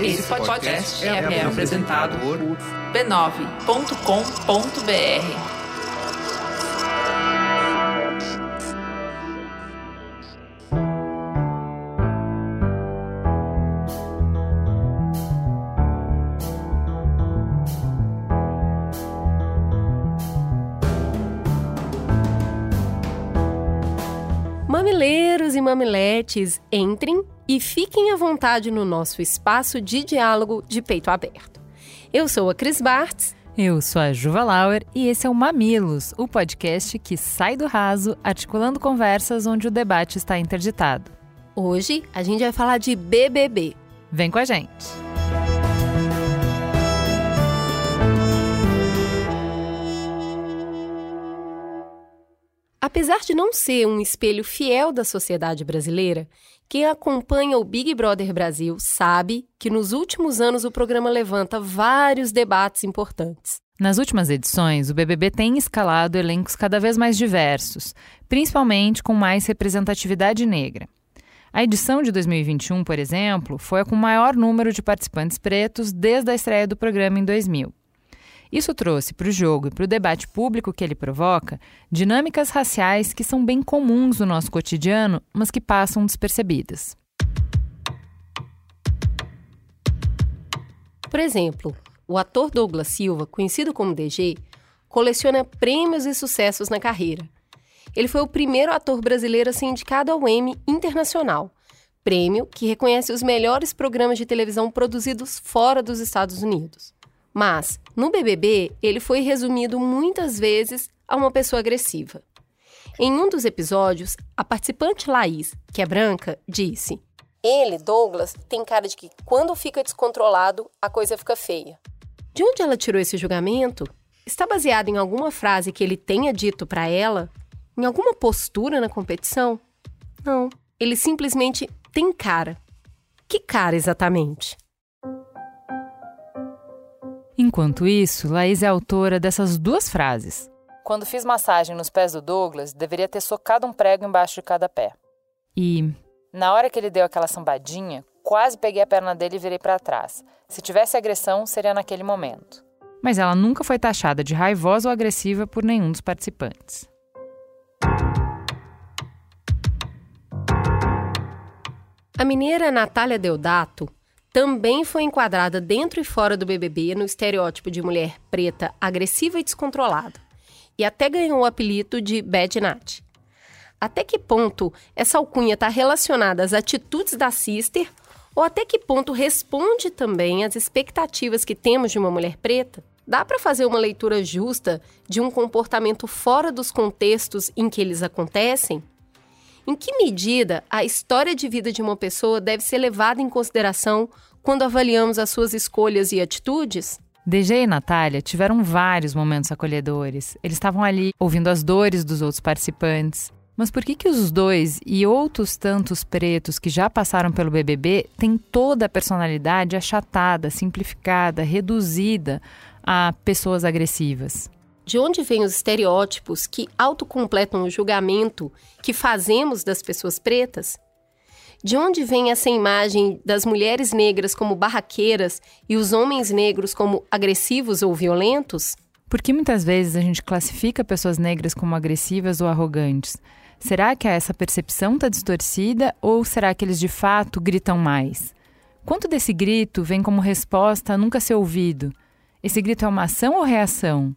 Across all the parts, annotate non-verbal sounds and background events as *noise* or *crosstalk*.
Esse podcast é, é apresentado por b9.com.br. Mamileiros e mamiletes, entrem e fiquem à vontade no nosso espaço de diálogo de peito aberto. Eu sou a Cris Bartz. Eu sou a Juva Lauer e esse é o Mamilos, o podcast que sai do raso, articulando conversas onde o debate está interditado. Hoje a gente vai falar de BBB. Vem com a gente! Apesar de não ser um espelho fiel da sociedade brasileira, quem acompanha o Big Brother Brasil sabe que nos últimos anos o programa levanta vários debates importantes. Nas últimas edições, o BBB tem escalado elencos cada vez mais diversos, principalmente com mais representatividade negra. A edição de 2021, por exemplo, foi a com maior número de participantes pretos desde a estreia do programa em 2000. Isso trouxe para o jogo e para o debate público que ele provoca dinâmicas raciais que são bem comuns no nosso cotidiano, mas que passam despercebidas. Por exemplo, o ator Douglas Silva, conhecido como DG, coleciona prêmios e sucessos na carreira. Ele foi o primeiro ator brasileiro a ser indicado ao Emmy Internacional, prêmio que reconhece os melhores programas de televisão produzidos fora dos Estados Unidos. Mas, no BBB, ele foi resumido muitas vezes a uma pessoa agressiva. Em um dos episódios, a participante Laís, que é branca, disse: Ele, Douglas, tem cara de que quando fica descontrolado, a coisa fica feia. De onde ela tirou esse julgamento? Está baseado em alguma frase que ele tenha dito para ela? Em alguma postura na competição? Não. Ele simplesmente tem cara. Que cara exatamente? Enquanto isso, Laís é autora dessas duas frases. Quando fiz massagem nos pés do Douglas, deveria ter socado um prego embaixo de cada pé. E. Na hora que ele deu aquela sambadinha, quase peguei a perna dele e virei para trás. Se tivesse agressão, seria naquele momento. Mas ela nunca foi taxada de raivosa ou agressiva por nenhum dos participantes. A mineira Natália Deodato também foi enquadrada dentro e fora do BBB no estereótipo de mulher preta agressiva e descontrolada, e até ganhou o apelido de Bad Nat. Até que ponto essa alcunha está relacionada às atitudes da Sister ou até que ponto responde também às expectativas que temos de uma mulher preta? Dá para fazer uma leitura justa de um comportamento fora dos contextos em que eles acontecem? Em que medida a história de vida de uma pessoa deve ser levada em consideração quando avaliamos as suas escolhas e atitudes? DG e Natália tiveram vários momentos acolhedores. Eles estavam ali ouvindo as dores dos outros participantes. Mas por que que os dois e outros tantos pretos que já passaram pelo BBB têm toda a personalidade achatada, simplificada, reduzida a pessoas agressivas? De onde vêm os estereótipos que autocompletam o julgamento que fazemos das pessoas pretas? De onde vem essa imagem das mulheres negras como barraqueiras e os homens negros como agressivos ou violentos? Porque muitas vezes a gente classifica pessoas negras como agressivas ou arrogantes. Será que essa percepção está distorcida ou será que eles de fato gritam mais? Quanto desse grito vem como resposta a nunca ser ouvido? Esse grito é uma ação ou reação?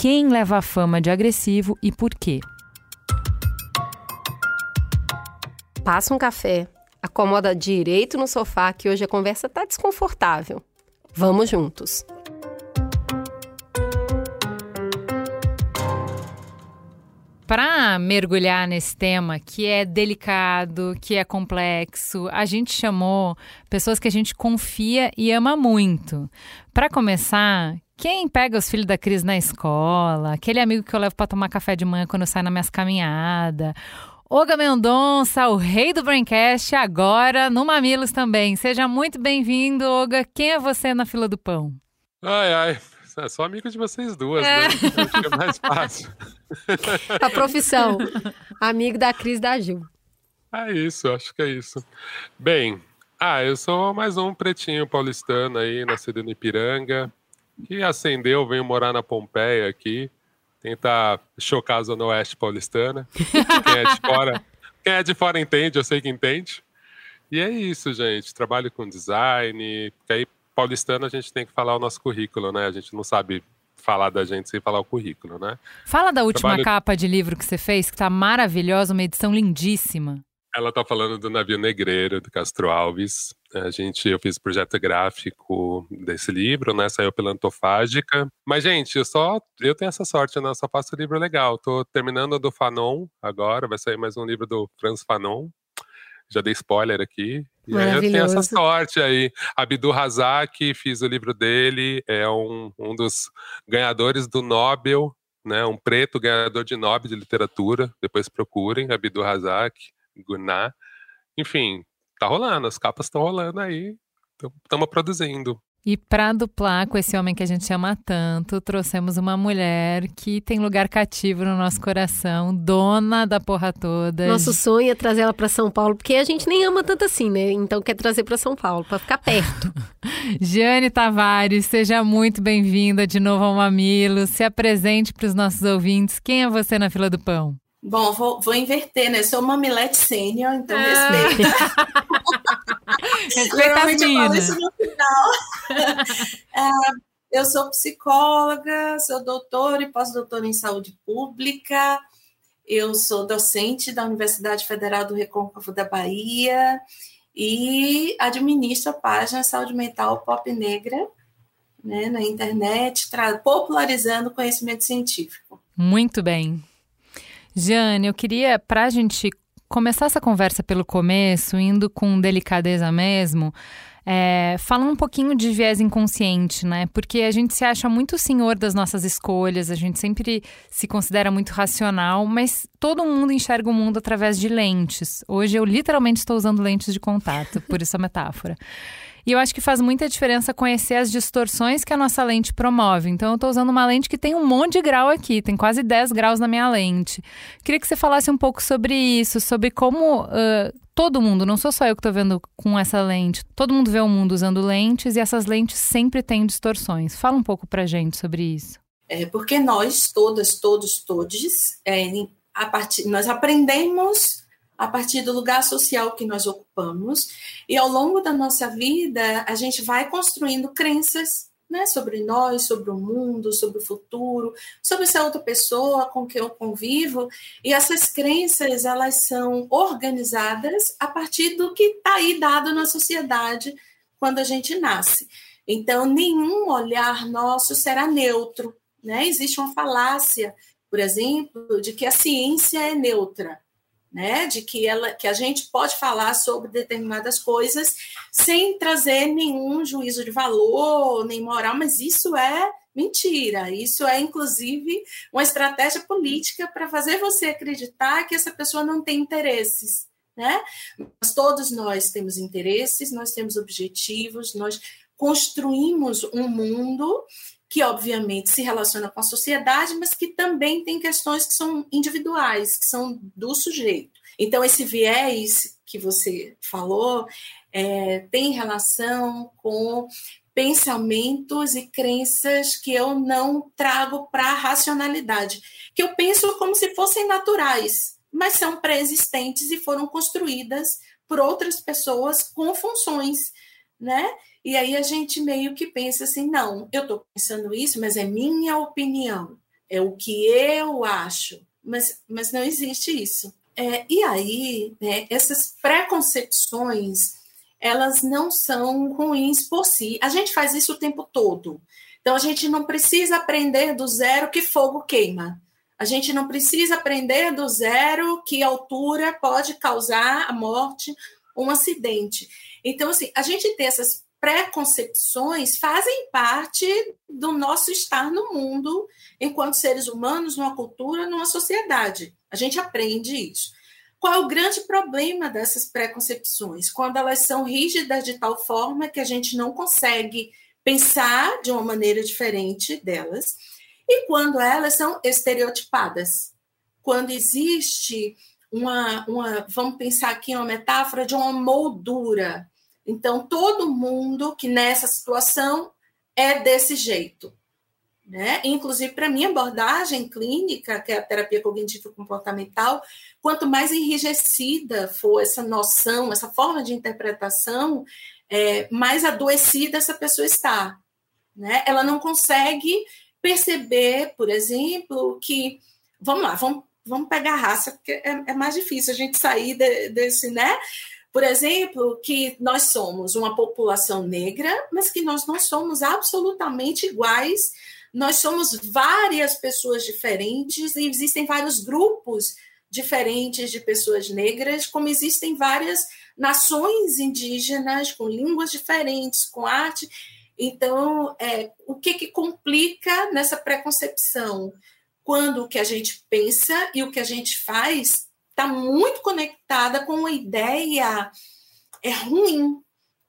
Quem leva a fama de agressivo e por quê? Passa um café, acomoda direito no sofá que hoje a conversa tá desconfortável. Vamos juntos. Para mergulhar nesse tema que é delicado, que é complexo, a gente chamou pessoas que a gente confia e ama muito. Para começar, quem pega os filhos da Cris na escola, aquele amigo que eu levo para tomar café de manhã quando eu saio nas minhas caminhadas. Oga Mendonça, o rei do Braincast, agora no Mamilos também. Seja muito bem-vindo, Oga. Quem é você na fila do pão? Ai, ai. É só amigo de vocês duas, né? é. né? Que é mais fácil. *laughs* A profissão. Amigo da Cris da Gil. É isso, acho que é isso. Bem, Ah, eu sou mais um pretinho paulistano aí, nascido no Ipiranga, que acendeu, veio morar na Pompeia aqui, tentar chocar a Zona Oeste paulistana. Quem é de fora, quem é de fora entende, eu sei que entende. E é isso, gente. Trabalho com design, porque aí paulistano a gente tem que falar o nosso currículo, né? A gente não sabe falar da gente sem falar o currículo, né? Fala da última Trabalho... capa de livro que você fez, que tá maravilhosa, uma edição lindíssima. Ela tá falando do navio negreiro do Castro Alves. A gente, eu fiz projeto gráfico desse livro, né? Saiu pela Antofágica. Mas, gente, eu só eu tenho essa sorte, né? Eu só faço livro legal. Tô terminando do Fanon agora, vai sair mais um livro do Franz Fanon, já dei spoiler aqui. E aí eu tenho essa sorte aí. Abdu Razak, fiz o livro dele, é um, um dos ganhadores do Nobel, né? Um preto ganhador de Nobel de literatura. Depois procurem, Abdu Razak, Guná. Enfim, tá rolando, as capas estão rolando aí. Estamos produzindo. E para duplar com esse homem que a gente ama tanto, trouxemos uma mulher que tem lugar cativo no nosso coração, dona da porra toda. Nosso sonho é trazer ela para São Paulo, porque a gente nem ama tanto assim, né? Então quer trazer para São Paulo, para ficar perto. *laughs* Jane Tavares, seja muito bem-vinda de novo ao Mamilo. Se apresente para os nossos ouvintes. Quem é você na fila do pão? Bom, vou, vou inverter, né? Sou mamilete sênior, então ah. *laughs* respeita. Normalmente eu falo isso no final. *laughs* é, eu sou psicóloga, sou doutora e pós-doutora em saúde pública. Eu sou docente da Universidade Federal do Recôncavo da Bahia e administro a página Saúde Mental Pop Negra né, na internet, popularizando conhecimento científico. Muito bem. Jane, eu queria, para a gente começar essa conversa pelo começo, indo com delicadeza mesmo, é, falar um pouquinho de viés inconsciente, né? Porque a gente se acha muito senhor das nossas escolhas, a gente sempre se considera muito racional, mas todo mundo enxerga o mundo através de lentes. Hoje eu literalmente estou usando lentes de contato, por essa metáfora. E eu acho que faz muita diferença conhecer as distorções que a nossa lente promove. Então, eu estou usando uma lente que tem um monte de grau aqui, tem quase 10 graus na minha lente. Queria que você falasse um pouco sobre isso, sobre como uh, todo mundo, não sou só eu que estou vendo com essa lente, todo mundo vê o mundo usando lentes e essas lentes sempre têm distorções. Fala um pouco para gente sobre isso. É porque nós, todas, todos, todes, é, a partir, nós aprendemos a partir do lugar social que nós ocupamos. E ao longo da nossa vida, a gente vai construindo crenças né, sobre nós, sobre o mundo, sobre o futuro, sobre essa outra pessoa com quem eu convivo. E essas crenças, elas são organizadas a partir do que está aí dado na sociedade quando a gente nasce. Então, nenhum olhar nosso será neutro. Né? Existe uma falácia, por exemplo, de que a ciência é neutra né, de que ela, que a gente pode falar sobre determinadas coisas sem trazer nenhum juízo de valor, nem moral, mas isso é mentira. Isso é inclusive uma estratégia política para fazer você acreditar que essa pessoa não tem interesses, né? Mas todos nós temos interesses, nós temos objetivos, nós construímos um mundo que obviamente se relaciona com a sociedade, mas que também tem questões que são individuais, que são do sujeito. Então, esse viés que você falou é, tem relação com pensamentos e crenças que eu não trago para a racionalidade, que eu penso como se fossem naturais, mas são pré-existentes e foram construídas por outras pessoas com funções, né? E aí a gente meio que pensa assim, não, eu estou pensando isso, mas é minha opinião, é o que eu acho, mas, mas não existe isso. É, e aí, né, essas preconcepções, elas não são ruins por si. A gente faz isso o tempo todo. Então, a gente não precisa aprender do zero que fogo queima. A gente não precisa aprender do zero que altura pode causar a morte, um acidente. Então, assim, a gente tem essas preconcepções fazem parte do nosso estar no mundo enquanto seres humanos, numa cultura, numa sociedade. A gente aprende isso. Qual é o grande problema dessas preconcepções? Quando elas são rígidas de tal forma que a gente não consegue pensar de uma maneira diferente delas, e quando elas são estereotipadas. Quando existe uma, uma vamos pensar aqui uma metáfora de uma moldura Então, todo mundo que nessa situação é desse jeito. Né? Inclusive, para mim, abordagem clínica, que é a terapia cognitiva comportamental, quanto mais enrijecida for essa noção, essa forma de interpretação, é, mais adoecida essa pessoa está. Né? Ela não consegue perceber, por exemplo, que. Vamos lá, vamos, vamos pegar a raça, porque é, é mais difícil a gente sair de, desse, né? Por exemplo, que nós somos uma população negra, mas que nós não somos absolutamente iguais nós somos várias pessoas diferentes e existem vários grupos diferentes de pessoas negras, como existem várias nações indígenas com línguas diferentes, com arte. Então, é, o que, que complica nessa preconcepção? Quando o que a gente pensa e o que a gente faz está muito conectada com uma ideia é ruim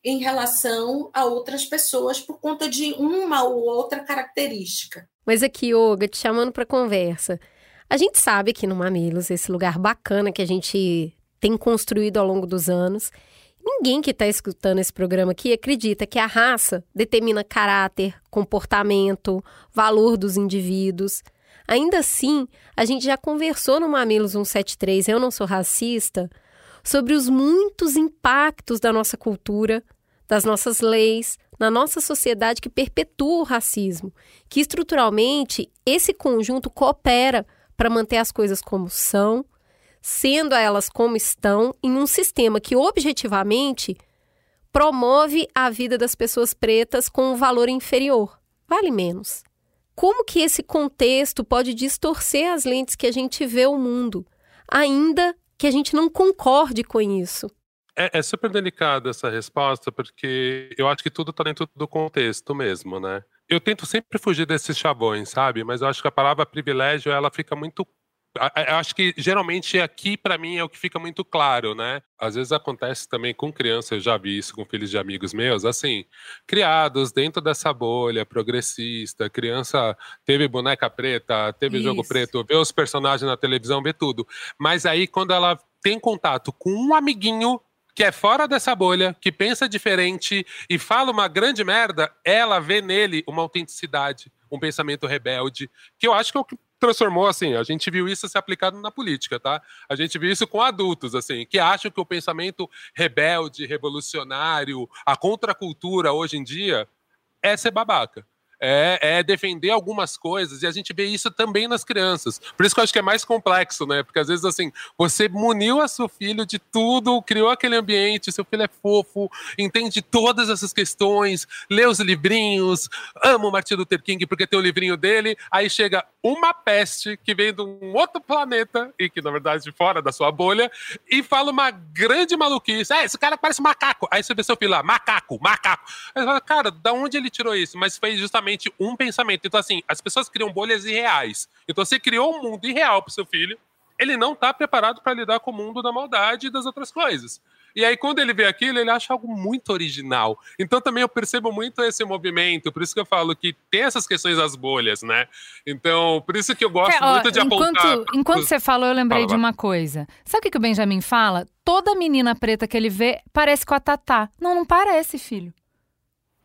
em relação a outras pessoas por conta de uma ou outra característica. Mas aqui, Olga, te chamando para conversa. A gente sabe que no Mamilos, esse lugar bacana que a gente tem construído ao longo dos anos, ninguém que está escutando esse programa aqui acredita que a raça determina caráter, comportamento, valor dos indivíduos. Ainda assim, a gente já conversou no Mamilos 173, Eu Não Sou Racista, sobre os muitos impactos da nossa cultura, das nossas leis, na nossa sociedade que perpetua o racismo, que estruturalmente esse conjunto coopera para manter as coisas como são, sendo elas como estão, em um sistema que objetivamente promove a vida das pessoas pretas com um valor inferior, vale menos. Como que esse contexto pode distorcer as lentes que a gente vê o mundo, ainda que a gente não concorde com isso. É, é super delicada essa resposta, porque eu acho que tudo está dentro do contexto mesmo, né? Eu tento sempre fugir desses chavões, sabe? Mas eu acho que a palavra privilégio, ela fica muito acho que geralmente aqui para mim é o que fica muito claro, né? Às vezes acontece também com crianças, eu já vi isso com filhos de amigos meus, assim, criados dentro dessa bolha progressista, criança teve boneca preta, teve isso. jogo preto, vê os personagens na televisão, vê tudo. Mas aí quando ela tem contato com um amiguinho que é fora dessa bolha, que pensa diferente e fala uma grande merda, ela vê nele uma autenticidade, um pensamento rebelde, que eu acho que é o que transformou assim, a gente viu isso se aplicado na política, tá? A gente viu isso com adultos, assim, que acham que o pensamento rebelde, revolucionário, a contracultura hoje em dia é ser babaca é, é, defender algumas coisas, e a gente vê isso também nas crianças. Por isso que eu acho que é mais complexo, né? Porque às vezes, assim, você muniu a seu filho de tudo, criou aquele ambiente, seu filho é fofo, entende todas essas questões, lê os livrinhos, ama o Martin Luther King porque tem o livrinho dele, aí chega uma peste que vem de um outro planeta, e que na verdade fora da sua bolha, e fala uma grande maluquice. É, esse cara parece macaco. Aí você vê seu filho lá, macaco, macaco. Aí você fala, cara, da onde ele tirou isso? Mas foi justamente somente um pensamento. Então, assim, as pessoas criam bolhas irreais. Então, você criou um mundo irreal para seu filho, ele não está preparado para lidar com o mundo da maldade e das outras coisas. E aí, quando ele vê aquilo, ele acha algo muito original. Então, também eu percebo muito esse movimento, por isso que eu falo que tem essas questões das bolhas, né? Então, por isso que eu gosto é, ó, muito de enquanto, apontar. Enquanto você falou, eu lembrei fala, de uma coisa. Sabe o que o Benjamin fala? Toda menina preta que ele vê parece com a Tatá. Não, não parece, filho.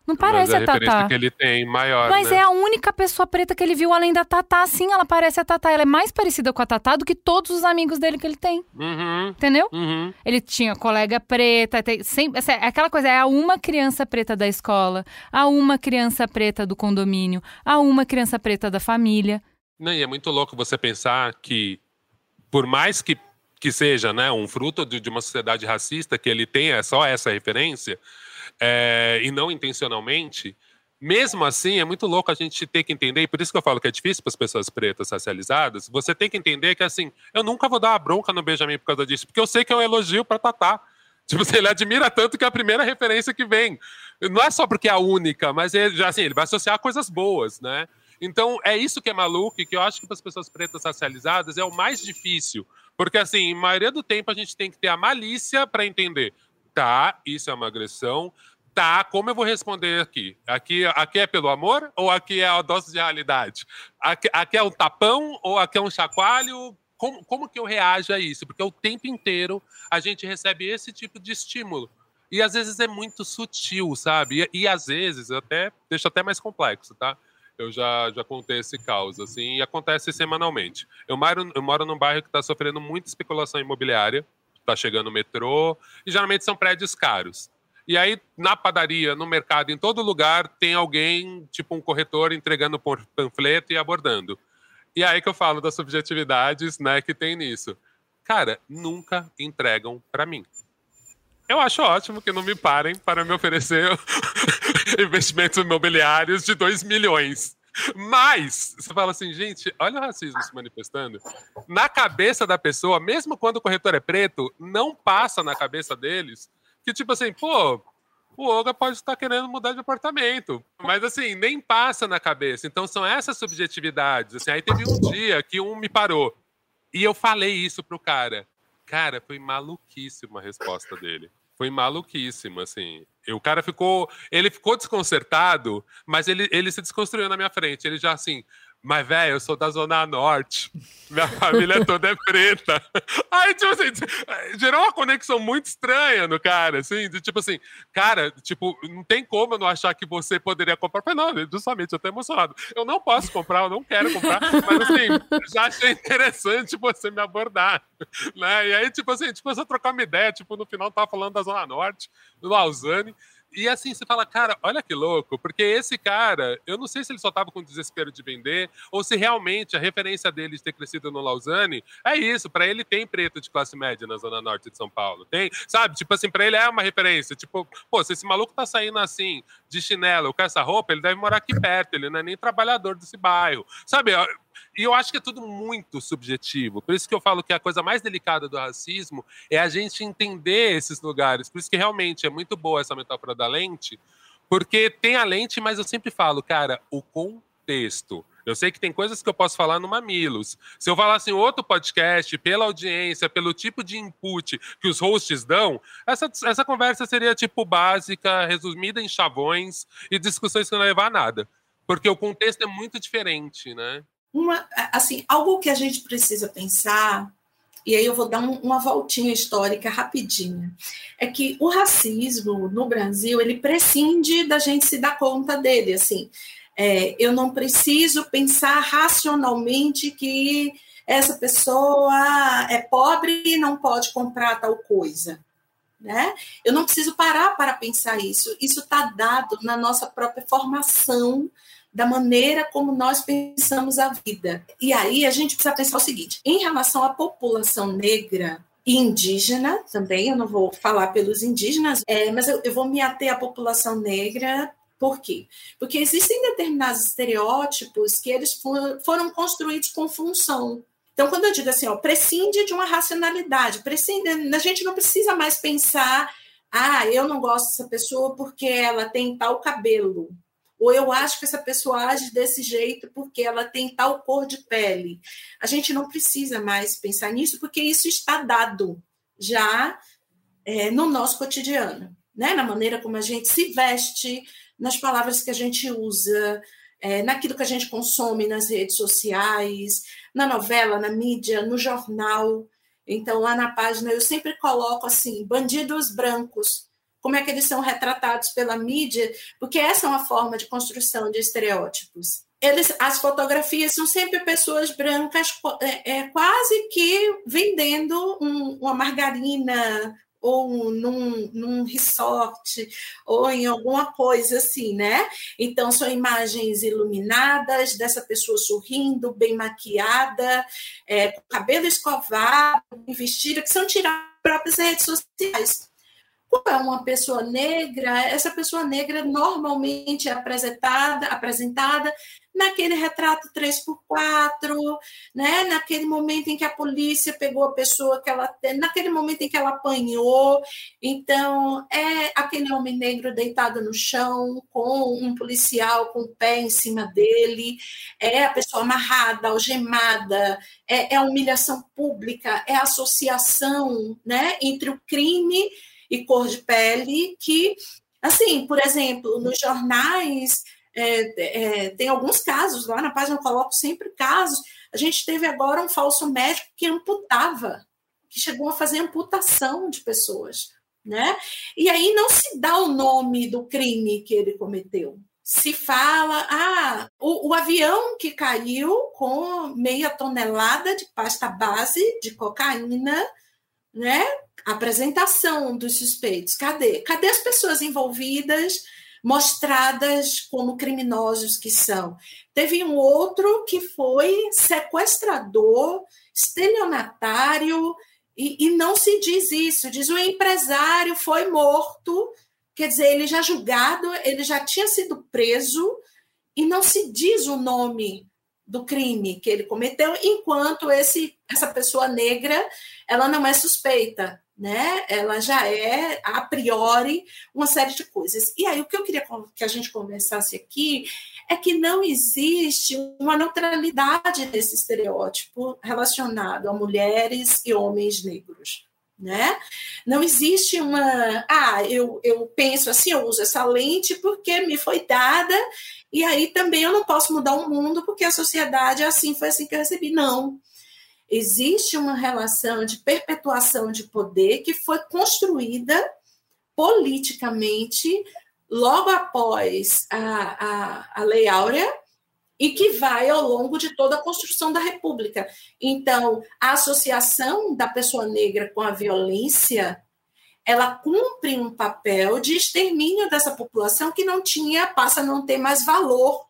Não parece Mas a, a Tatá. que ele tem maior. Mas né? é a única pessoa preta que ele viu além da Tatá. Sim, ela parece a Tatá. Ela é mais parecida com a Tatá do que todos os amigos dele que ele tem. Uhum. Entendeu? Uhum. Ele tinha colega preta. Tem, sempre, é aquela coisa, é a uma criança preta da escola, a uma criança preta do condomínio, a uma criança preta da família. Não, e é muito louco você pensar que, por mais que, que seja né, um fruto de, de uma sociedade racista, que ele tenha só essa referência é, e não intencionalmente, mesmo assim, é muito louco a gente ter que entender, e por isso que eu falo que é difícil para as pessoas pretas racializadas, você tem que entender que, assim, eu nunca vou dar uma bronca no Benjamin por causa disso, porque eu sei que é um elogio para Tatá. *laughs* Tipo, ele admira tanto que é a primeira referência que vem. Não é só porque é a única, mas ele, assim, ele vai associar coisas boas, né? Então, é isso que é maluco e que eu acho que para as pessoas pretas racializadas é o mais difícil. Porque, assim, a maioria do tempo a gente tem que ter a malícia para entender Tá, isso é uma agressão. Tá, como eu vou responder aqui? Aqui, aqui é pelo amor ou aqui é a dose de realidade? Aqui, aqui é um tapão ou aqui é um chacoalho? Como, como que eu reajo a isso? Porque o tempo inteiro a gente recebe esse tipo de estímulo. E às vezes é muito sutil, sabe? E, e às vezes, até deixa até mais complexo, tá? Eu já, já contei esse caos, assim, e acontece semanalmente. Eu moro, eu moro num bairro que está sofrendo muita especulação imobiliária, está chegando o metrô, e geralmente são prédios caros. E aí, na padaria, no mercado, em todo lugar, tem alguém, tipo um corretor, entregando panfleto e abordando. E aí que eu falo das subjetividades, né, que tem nisso. Cara, nunca entregam para mim. Eu acho ótimo que não me parem para me oferecer *laughs* investimentos imobiliários de 2 milhões. Mas, você fala assim, gente, olha o racismo se manifestando. Na cabeça da pessoa, mesmo quando o corretor é preto, não passa na cabeça deles que, tipo assim, pô, o Olga pode estar querendo mudar de apartamento. Mas assim, nem passa na cabeça. Então são essas subjetividades. Assim, aí teve um dia que um me parou. E eu falei isso pro cara. Cara, foi maluquíssima a resposta dele. Foi maluquíssima, assim. E o cara ficou. Ele ficou desconcertado, mas ele, ele se desconstruiu na minha frente. Ele já assim. Mas, velho, eu sou da Zona Norte. Minha família toda é preta. *laughs* Aí, tipo assim, gerou uma conexão muito estranha no cara, assim, de tipo assim, cara, tipo, não tem como eu não achar que você poderia comprar. Eu falei, não, justamente, eu tô emocionado. Eu não posso comprar, eu não quero comprar, mas assim, já achei interessante você me abordar. Né? E aí, tipo assim, tipo, você trocar uma ideia, tipo, no final tava falando da Zona Norte, do Lausanne. E assim, você fala, cara, olha que louco, porque esse cara, eu não sei se ele só tava com desespero de vender, ou se realmente a referência dele de ter crescido no Lausanne é isso, para ele tem preto de classe média na Zona Norte de São Paulo. Tem, sabe? Tipo assim, para ele é uma referência. Tipo, pô, se esse maluco tá saindo assim, de chinelo com essa roupa, ele deve morar aqui perto, ele não é nem trabalhador desse bairro. Sabe? E eu acho que é tudo muito subjetivo. Por isso que eu falo que a coisa mais delicada do racismo é a gente entender esses lugares. Por isso que realmente é muito boa essa metáfora da lente, porque tem a lente, mas eu sempre falo, cara, o contexto. Eu sei que tem coisas que eu posso falar no Mamilos. Se eu falasse em outro podcast, pela audiência, pelo tipo de input que os hosts dão, essa, essa conversa seria tipo básica, resumida em chavões e discussões que não levar a nada. Porque o contexto é muito diferente, né? uma, assim, algo que a gente precisa pensar, e aí eu vou dar um, uma voltinha histórica rapidinha, é que o racismo no Brasil, ele prescinde da gente se dar conta dele, assim, é, eu não preciso pensar racionalmente que essa pessoa é pobre e não pode comprar tal coisa. Né? Eu não preciso parar para pensar isso. Isso está dado na nossa própria formação da maneira como nós pensamos a vida. E aí a gente precisa pensar o seguinte: em relação à população negra, indígena também, eu não vou falar pelos indígenas, é, mas eu, eu, vou me ater à população negra. Por quê? Porque existem determinados estereótipos que eles for, foram construídos com função. Então, quando eu digo assim, ó, prescinde de uma racionalidade, prescinde, a gente não precisa mais pensar, ah, eu não gosto dessa pessoa porque ela tem tal cabelo ou eu acho que essa pessoa age desse jeito porque ela tem tal cor de pele. A gente não precisa mais pensar nisso, porque isso está dado já é, no nosso cotidiano, né? na maneira como a gente se veste, nas palavras que a gente usa, é, naquilo que a gente consome nas redes sociais, na novela, na mídia, no jornal. Então, lá na página, eu sempre coloco assim: bandidos brancos como é que eles são retratados pela mídia, porque essa é uma forma de construção de estereótipos. Eles, as fotografias são sempre pessoas brancas, é, é quase que vendendo um, uma margarina ou num, num resort, ou em alguma coisa assim, né? Então, são imagens iluminadas dessa pessoa sorrindo, bem maquiada, é, cabelo escovado, vestida, que são tiradas das próprias redes sociais é uma pessoa negra, essa pessoa negra normalmente é apresentada, apresentada naquele retrato 3x4, né? naquele momento em que a polícia pegou a pessoa que ela naquele momento em que ela apanhou. Então, é aquele homem negro deitado no chão, com um policial com o pé em cima dele, é a pessoa amarrada, algemada, é, é a humilhação pública, é a associação né, entre o crime e cor de pele que, assim, por exemplo, nos jornais é, é, tem alguns casos, lá na página eu coloco sempre casos. A gente teve agora um falso médico que amputava, que chegou a fazer amputação de pessoas né? E aí não se dá o nome do crime que ele cometeu. Se fala, ah, o, o avião que caiu com meia tonelada de pasta base de cocaína, né? Apresentação dos suspeitos. Cadê? Cadê as pessoas envolvidas? mostradas como criminosos que são. Teve um outro que foi sequestrador, estelionatário, e, e não se diz isso, diz o empresário foi morto, quer dizer, ele já julgado, ele já tinha sido preso, e não se diz o nome do crime que ele cometeu, enquanto esse, essa pessoa negra ela não é suspeita né? Ela já é a priori uma série de coisas. E aí o que eu queria que a gente conversasse aqui é que não existe uma neutralidade nesse estereótipo relacionado a mulheres e homens negros. Né? Não existe uma. Ah, eu, eu penso assim, eu uso essa lente porque me foi dada, e aí também eu não posso mudar o mundo porque a sociedade é assim, foi assim que eu recebi. Não existe uma relação de perpetuação de poder que foi construída politicamente logo após a, a, a Lei Áurea e que vai ao longo de toda a construção da República. Então, a associação da pessoa negra com a violência ela cumpre um papel de extermínio dessa população que não tinha, passa a não ter mais valor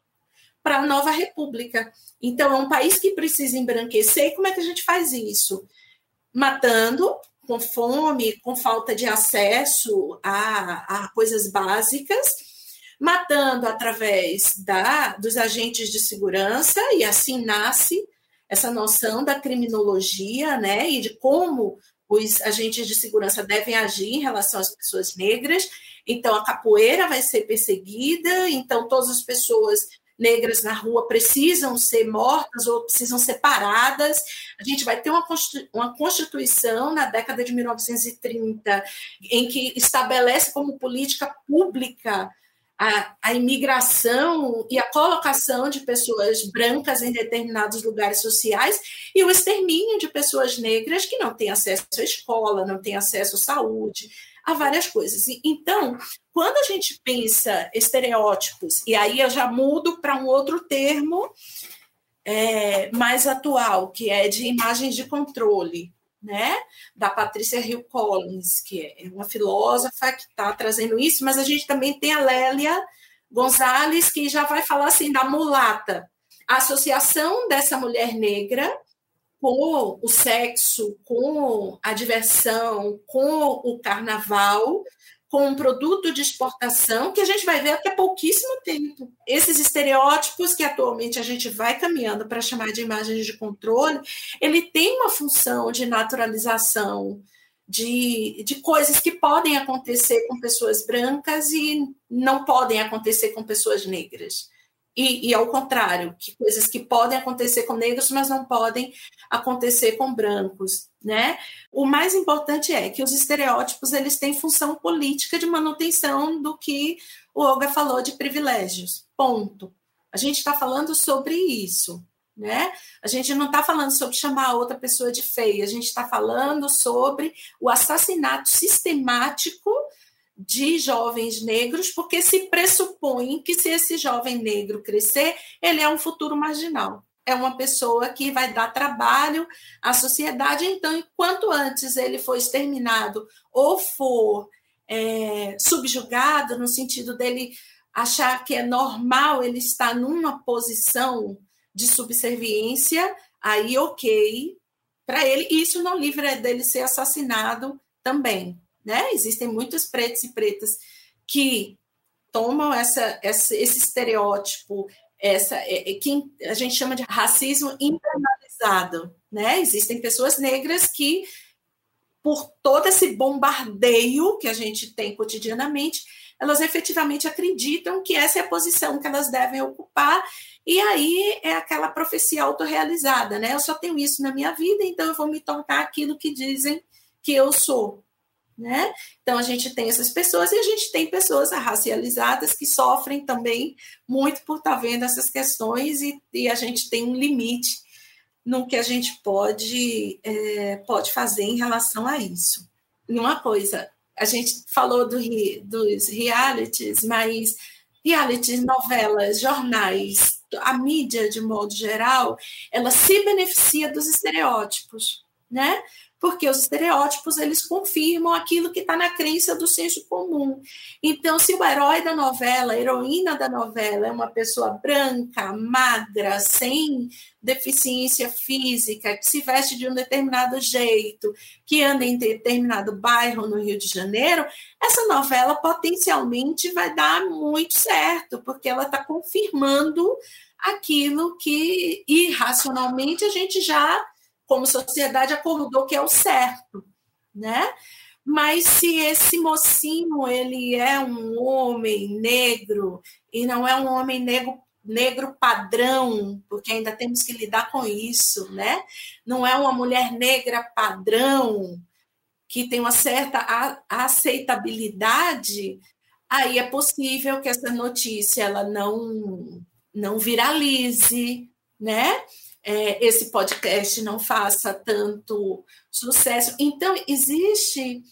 para a nova república. Então, é um país que precisa embranquecer. E como é que a gente faz isso? Matando, com fome, com falta de acesso a, a coisas básicas, matando através da, dos agentes de segurança, e assim nasce essa noção da criminologia, né, e de como os agentes de segurança devem agir em relação às pessoas negras. Então, a capoeira vai ser perseguida, então, todas as pessoas negras na rua precisam ser mortas ou precisam ser paradas. A gente vai ter uma, Constituição na década de 1930 em que estabelece como política pública a, a, imigração e a colocação de pessoas brancas em determinados lugares sociais e o extermínio de pessoas negras que não têm acesso à escola, não têm acesso à saúde, a várias coisas. Então, quando a gente pensa estereótipos, e aí eu já mudo para um outro termo é, mais atual, que é de imagens de controle, né? Da Patrícia Hill Collins, que é uma filósofa que está trazendo isso, mas a gente também tem a Lélia Gonzalez, que já vai falar assim da mulata. A associação dessa mulher negra com o sexo, com a diversão, com o carnaval, com um produto de exportação que a gente vai ver até pouquíssimo tempo. Esses estereótipos que atualmente a gente vai caminhando para chamar de imagens de controle, ele tem uma função de naturalização de, de coisas que podem acontecer com pessoas brancas e não podem acontecer com pessoas negras. E, e, ao contrário, que coisas que podem acontecer com negros, mas não podem acontecer com brancos, né? O mais importante é que os estereótipos eles têm função política de manutenção do que o Olga falou de privilégios. Ponto. A gente está falando sobre isso, né? A gente não está falando sobre chamar a outra pessoa de feia, a gente está falando sobre o assassinato sistemático de jovens negros, porque se pressupõe que se esse jovem negro crescer, ele é um futuro marginal. É uma pessoa que vai dar trabalho à sociedade. Então, enquanto antes ele for exterminado ou for é, subjugado, no sentido dele achar que é normal ele estar numa posição de subserviência, aí ok para ele. Isso não livra dele ser assassinado também né? Existem muitos pretos e pretas que tomam essa, essa esse estereótipo, essa é, é, que a gente chama de racismo internalizado, né? Existem pessoas negras que por todo esse bombardeio que a gente tem cotidianamente, elas efetivamente acreditam que essa é a posição que elas devem ocupar, e aí é aquela profecia autorrealizada, né? Eu só tenho isso na minha vida, então eu vou me tornar aquilo que dizem que eu sou. Né? Então a gente tem essas pessoas e a gente tem pessoas racializadas que sofrem também muito por estar tá vendo essas questões e, e a gente tem um limite no que a gente pode, é, pode fazer em relação a isso. E uma coisa, a gente falou do, dos realities, mas realities, novelas, jornais, a mídia de modo geral, ela se beneficia dos estereótipos, né? Porque os estereótipos eles confirmam aquilo que está na crença do senso comum. Então, se o herói da novela, a heroína da novela é uma pessoa branca, magra, sem deficiência física, que se veste de um determinado jeito, que anda em determinado bairro no Rio de Janeiro, essa novela potencialmente vai dar muito certo, porque ela está confirmando aquilo que irracionalmente a gente já como sociedade, acordou que é o certo, né? Mas se esse mocinho ele é um homem negro e não é um homem negro negro padrão, porque ainda temos que lidar com isso, né? Não é uma mulher negra padrão que tem uma certa aceitabilidade, aí é possível que essa notícia ela não não viralize, né? É, esse podcast não faça tanto sucesso. Então, existe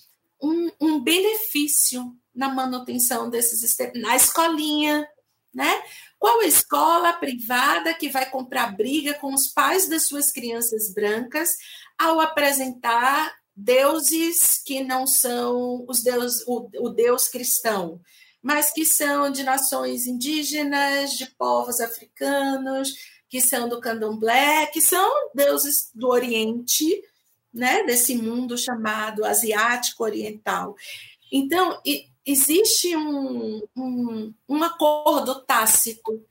um, um benefício na manutenção desses na escolinha, né? Qual escola privada que vai comprar briga com os pais das suas crianças brancas ao apresentar deuses que não são os deus, o, o deus cristão, mas que são de nações indígenas, de povos africanos, que são do candomblé, que são deuses do Oriente, né, desse mundo chamado asiático oriental. Então, existe um, um, um acordo tácito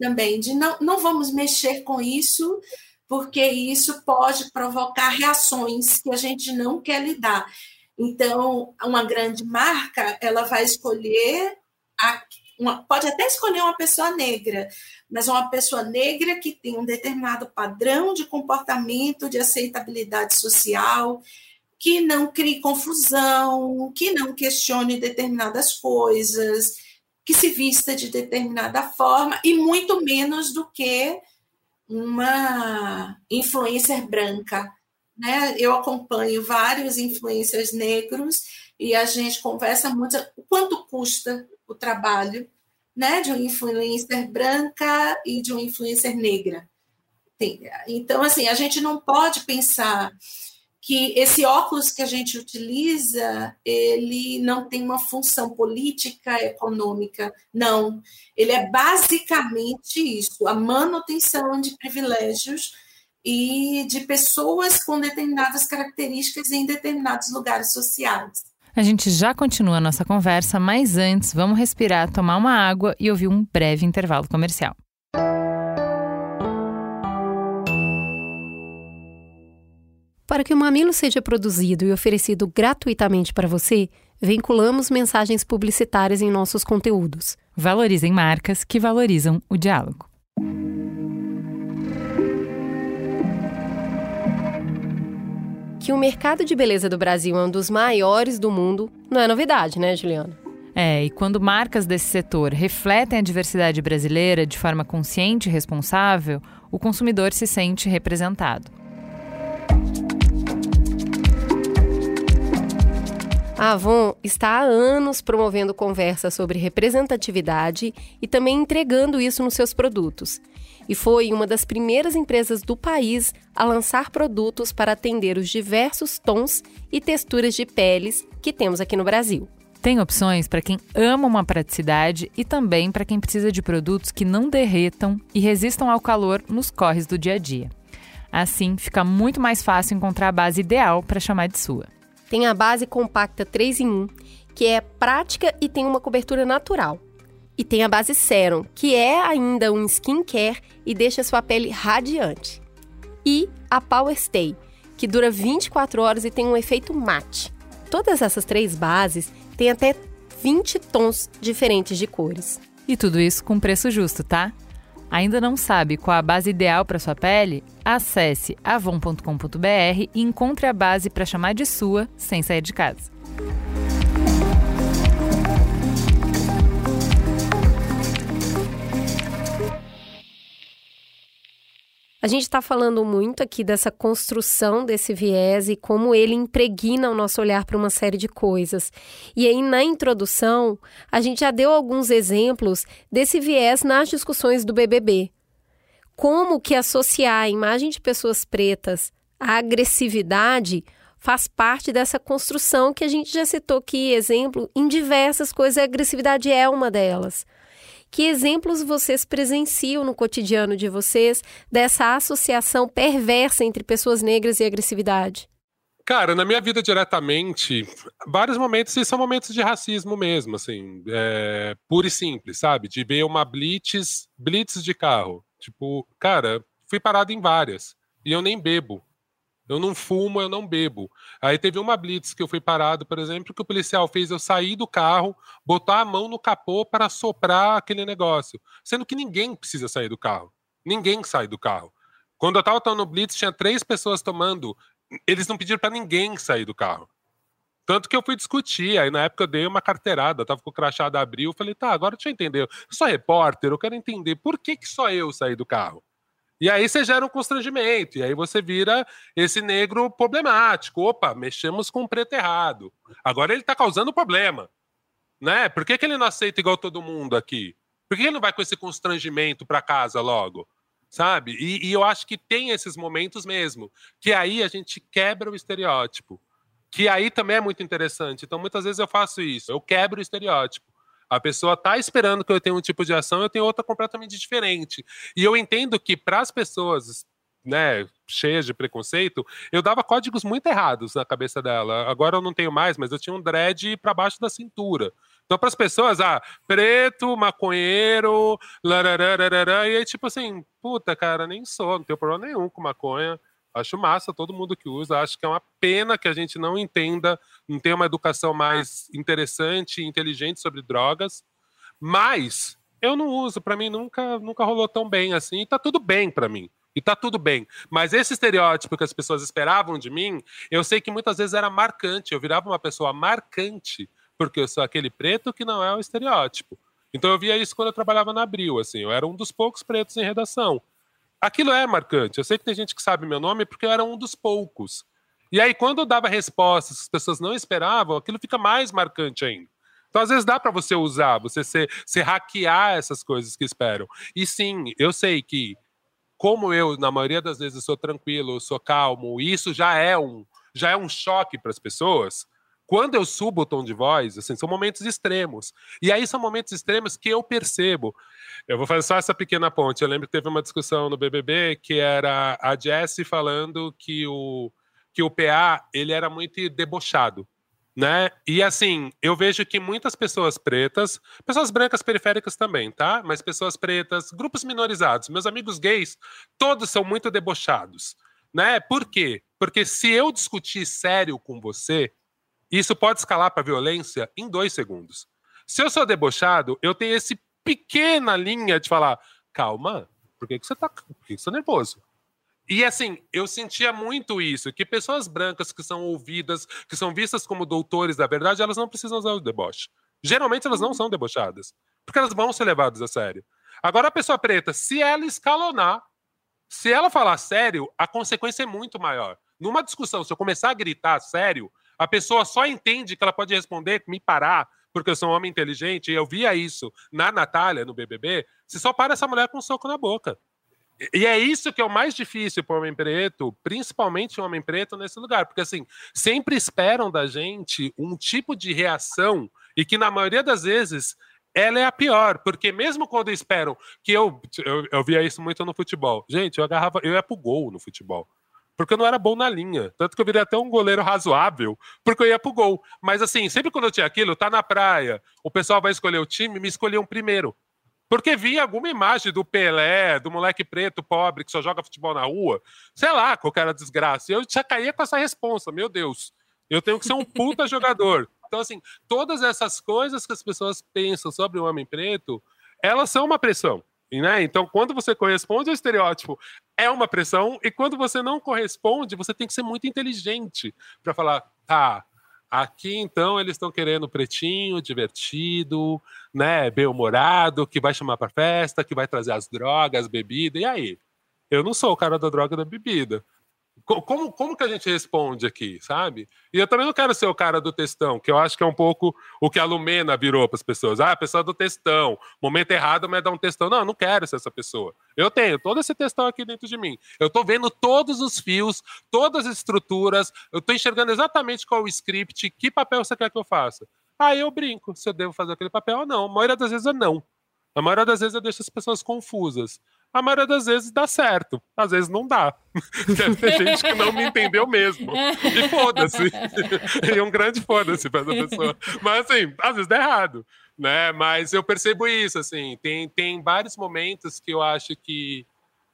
também de não, não vamos mexer com isso, porque isso pode provocar reações que a gente não quer lidar. Então, uma grande marca, ela vai escolher a, uma, pode até escolher uma pessoa negra, mas uma pessoa negra que tem um determinado padrão de comportamento, de aceitabilidade social, que não crie confusão, que não questione determinadas coisas, que se vista de determinada forma, e muito menos do que uma influencer branca. Né? Eu acompanho vários influencers negros e a gente conversa muito. Quanto custa o trabalho né, de uma influencer branca e de uma influencer negra. Então, assim, a gente não pode pensar que esse óculos que a gente utiliza, ele não tem uma função política, econômica, não. Ele é basicamente isso, a manutenção de privilégios e de pessoas com determinadas características em determinados lugares sociais. A gente já continua a nossa conversa, mas antes vamos respirar, tomar uma água e ouvir um breve intervalo comercial. Para que o Mamilo seja produzido e oferecido gratuitamente para você, vinculamos mensagens publicitárias em nossos conteúdos. Valorizem marcas que valorizam o diálogo. Que o mercado de beleza do Brasil é um dos maiores do mundo não é novidade, né, Juliana? É, e quando marcas desse setor refletem a diversidade brasileira de forma consciente e responsável, o consumidor se sente representado. A Avon está há anos promovendo conversas sobre representatividade e também entregando isso nos seus produtos e foi uma das primeiras empresas do país a lançar produtos para atender os diversos tons e texturas de peles que temos aqui no Brasil. Tem opções para quem ama uma praticidade e também para quem precisa de produtos que não derretam e resistam ao calor nos corres do dia a dia. Assim, fica muito mais fácil encontrar a base ideal para chamar de sua. Tem a base compacta 3 em 1, que é prática e tem uma cobertura natural. E tem a base Serum, que é ainda um skincare e deixa sua pele radiante. E a Power Stay, que dura 24 horas e tem um efeito mate. Todas essas três bases têm até 20 tons diferentes de cores. E tudo isso com preço justo, tá? Ainda não sabe qual a base ideal para sua pele? Acesse avon.com.br e encontre a base para chamar de sua sem sair de casa. A gente está falando muito aqui dessa construção desse viés e como ele impregna o nosso olhar para uma série de coisas. E aí, na introdução, a gente já deu alguns exemplos desse viés nas discussões do BBB. Como que associar a imagem de pessoas pretas à agressividade faz parte dessa construção que a gente já citou aqui, exemplo, em diversas coisas, a agressividade é uma delas. Que exemplos vocês presenciam no cotidiano de vocês dessa associação perversa entre pessoas negras e agressividade? Cara, na minha vida diretamente, vários momentos e são momentos de racismo mesmo, assim, é, puro e simples, sabe? De ver uma blitz, blitz de carro. Tipo, cara, fui parado em várias e eu nem bebo. Eu não fumo, eu não bebo. Aí teve uma blitz que eu fui parado, por exemplo, que o policial fez eu sair do carro, botar a mão no capô para soprar aquele negócio. Sendo que ninguém precisa sair do carro. Ninguém sai do carro. Quando eu tava tomando blitz, tinha três pessoas tomando. Eles não pediram para ninguém sair do carro. Tanto que eu fui discutir. Aí na época eu dei uma carteirada, tava com o crachá da Abril. Falei, tá, agora deixa eu entender. Eu sou repórter, eu quero entender por que, que só eu saí do carro. E aí você gera um constrangimento, e aí você vira esse negro problemático. Opa, mexemos com o preto errado. Agora ele está causando problema. Né? Por que, que ele não aceita igual todo mundo aqui? Por que ele não vai com esse constrangimento para casa logo? Sabe? E, e eu acho que tem esses momentos mesmo, que aí a gente quebra o estereótipo. Que aí também é muito interessante. Então, muitas vezes eu faço isso, eu quebro o estereótipo. A pessoa está esperando que eu tenha um tipo de ação, eu tenho outra completamente diferente. E eu entendo que para as pessoas né, cheias de preconceito, eu dava códigos muito errados na cabeça dela. Agora eu não tenho mais, mas eu tinha um dread para baixo da cintura. Então, para as pessoas, ah, preto, maconheiro, lararararara, e aí, tipo assim, puta, cara, nem sou, não tenho problema nenhum com maconha. Acho massa todo mundo que usa. Acho que é uma pena que a gente não entenda, não tenha uma educação mais interessante e inteligente sobre drogas. Mas eu não uso, para mim nunca, nunca rolou tão bem assim. E tá tudo bem para mim. E tá tudo bem. Mas esse estereótipo que as pessoas esperavam de mim, eu sei que muitas vezes era marcante. Eu virava uma pessoa marcante porque eu sou aquele preto que não é o estereótipo. Então eu via isso quando eu trabalhava na Abril, assim, eu era um dos poucos pretos em redação aquilo é marcante. Eu sei que tem gente que sabe meu nome porque eu era um dos poucos. E aí, quando eu dava respostas que as pessoas não esperavam, aquilo fica mais marcante ainda. Então, às vezes, dá para você usar, você se, se hackear essas coisas que esperam. E sim, eu sei que, como eu, na maioria das vezes, sou tranquilo, sou calmo, isso já é um, já é um choque para as pessoas. Quando eu subo o tom de voz, assim, são momentos extremos. E aí são momentos extremos que eu percebo. Eu vou fazer só essa pequena ponte. Eu lembro que teve uma discussão no BBB que era a Jessie falando que o, que o PA ele era muito debochado. Né? E assim, eu vejo que muitas pessoas pretas, pessoas brancas periféricas também, tá? Mas pessoas pretas, grupos minorizados, meus amigos gays, todos são muito debochados, né? Por quê? Porque se eu discutir sério com você, isso pode escalar para violência em dois segundos. Se eu sou debochado, eu tenho esse pequena linha de falar, calma, por que, que você tá, por que, que você tá nervoso? E assim, eu sentia muito isso, que pessoas brancas que são ouvidas, que são vistas como doutores da verdade, elas não precisam usar o deboche. Geralmente elas não são debochadas, porque elas vão ser levadas a sério. Agora a pessoa preta, se ela escalonar, se ela falar sério, a consequência é muito maior. Numa discussão, se eu começar a gritar sério, a pessoa só entende que ela pode responder, me parar, porque eu sou um homem inteligente, e eu via isso na Natália, no BBB, você só para essa mulher com um soco na boca. E é isso que é o mais difícil para o homem preto, principalmente o homem preto nesse lugar, porque assim, sempre esperam da gente um tipo de reação e que na maioria das vezes ela é a pior, porque mesmo quando esperam que eu, eu, eu via isso muito no futebol, gente, eu agarrava, eu ia pro gol no futebol porque eu não era bom na linha. Tanto que eu virei até um goleiro razoável, porque eu ia pro gol. Mas assim, sempre quando eu tinha aquilo, tá na praia, o pessoal vai escolher o time, me escolhiam primeiro. Porque via alguma imagem do Pelé, do moleque preto pobre que só joga futebol na rua, sei lá, qualquer desgraça. E eu já caía com essa responsa, meu Deus, eu tenho que ser um puta *laughs* jogador. Então, assim, todas essas coisas que as pessoas pensam sobre o homem preto, elas são uma pressão. Né? Então, quando você corresponde ao estereótipo, é uma pressão, e quando você não corresponde, você tem que ser muito inteligente para falar, tá, aqui então eles estão querendo pretinho, divertido, né, bem-humorado, que vai chamar para festa, que vai trazer as drogas, bebida, e aí? Eu não sou o cara da droga da bebida. Como, como que a gente responde aqui, sabe? E eu também não quero ser o cara do textão, que eu acho que é um pouco o que a Lumena virou para as pessoas. Ah, a pessoa do textão, momento errado, mas dá um textão. Não, eu não quero ser essa pessoa. Eu tenho todo esse textão aqui dentro de mim. Eu estou vendo todos os fios, todas as estruturas, eu estou enxergando exatamente qual o script, que papel você quer que eu faça. Aí eu brinco se eu devo fazer aquele papel ou não. A maioria das vezes é não. A maioria das vezes eu deixo as pessoas confusas a maioria das vezes dá certo, às vezes não dá. *laughs* Deve ter gente que não me entendeu mesmo. E foda-se. *laughs* e um grande foda-se pra essa pessoa. Mas assim, às vezes dá errado. Né? Mas eu percebo isso, assim, tem, tem vários momentos que eu acho que,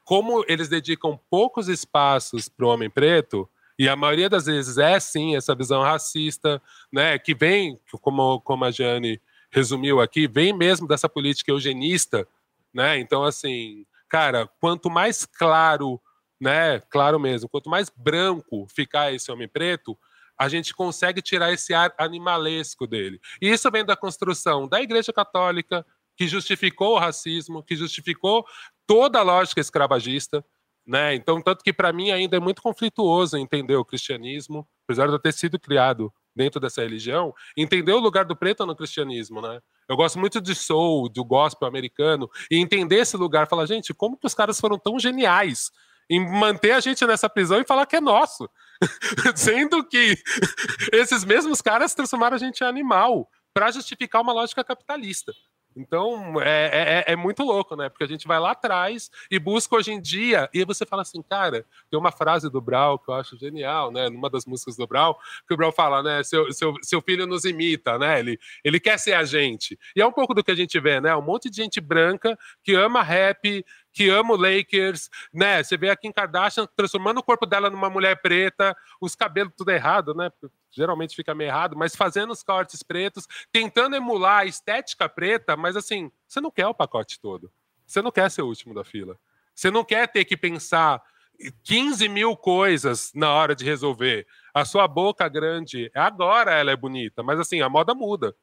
como eles dedicam poucos espaços para o homem preto, e a maioria das vezes é sim essa visão racista, né? Que vem, como, como a Jane resumiu aqui, vem mesmo dessa política eugenista, né? Então, assim, cara, quanto mais claro, né, claro mesmo, quanto mais branco ficar esse homem preto, a gente consegue tirar esse ar animalesco dele. E isso vem da construção da Igreja Católica, que justificou o racismo, que justificou toda a lógica escravagista, né? Então, tanto que para mim ainda é muito conflituoso entender o cristianismo, apesar de eu ter sido criado dentro dessa religião, entender o lugar do preto no cristianismo, né? Eu gosto muito de soul, do gospel americano, e entender esse lugar, falar, gente, como que os caras foram tão geniais em manter a gente nessa prisão e falar que é nosso? *laughs* Sendo que esses mesmos caras transformaram a gente em animal para justificar uma lógica capitalista. Então, é, é, é, muito louco, né? Porque a gente vai lá atrás e busca hoje em dia, e você fala assim, cara, tem uma frase do Brau que eu acho genial, né? Numa das músicas do Brau, que o Brau fala, né? Seu, seu, seu filho nos imita, né? Ele, ele quer ser a gente. E é um pouco do que a gente vê, né? Um monte de gente branca que ama rap, que ama o Lakers, né? Você vê a Kim Kardashian transformando o corpo dela numa mulher preta, os cabelos tudo errado, né? geralmente fica meio errado, mas fazendo os cortes pretos, tentando emular a estética preta, mas assim, você não quer o pacote todo. Você não quer ser o último da fila. Você não quer ter que pensar 15 mil coisas na hora de resolver. A sua boca grande, agora ela é bonita, mas assim, a moda muda.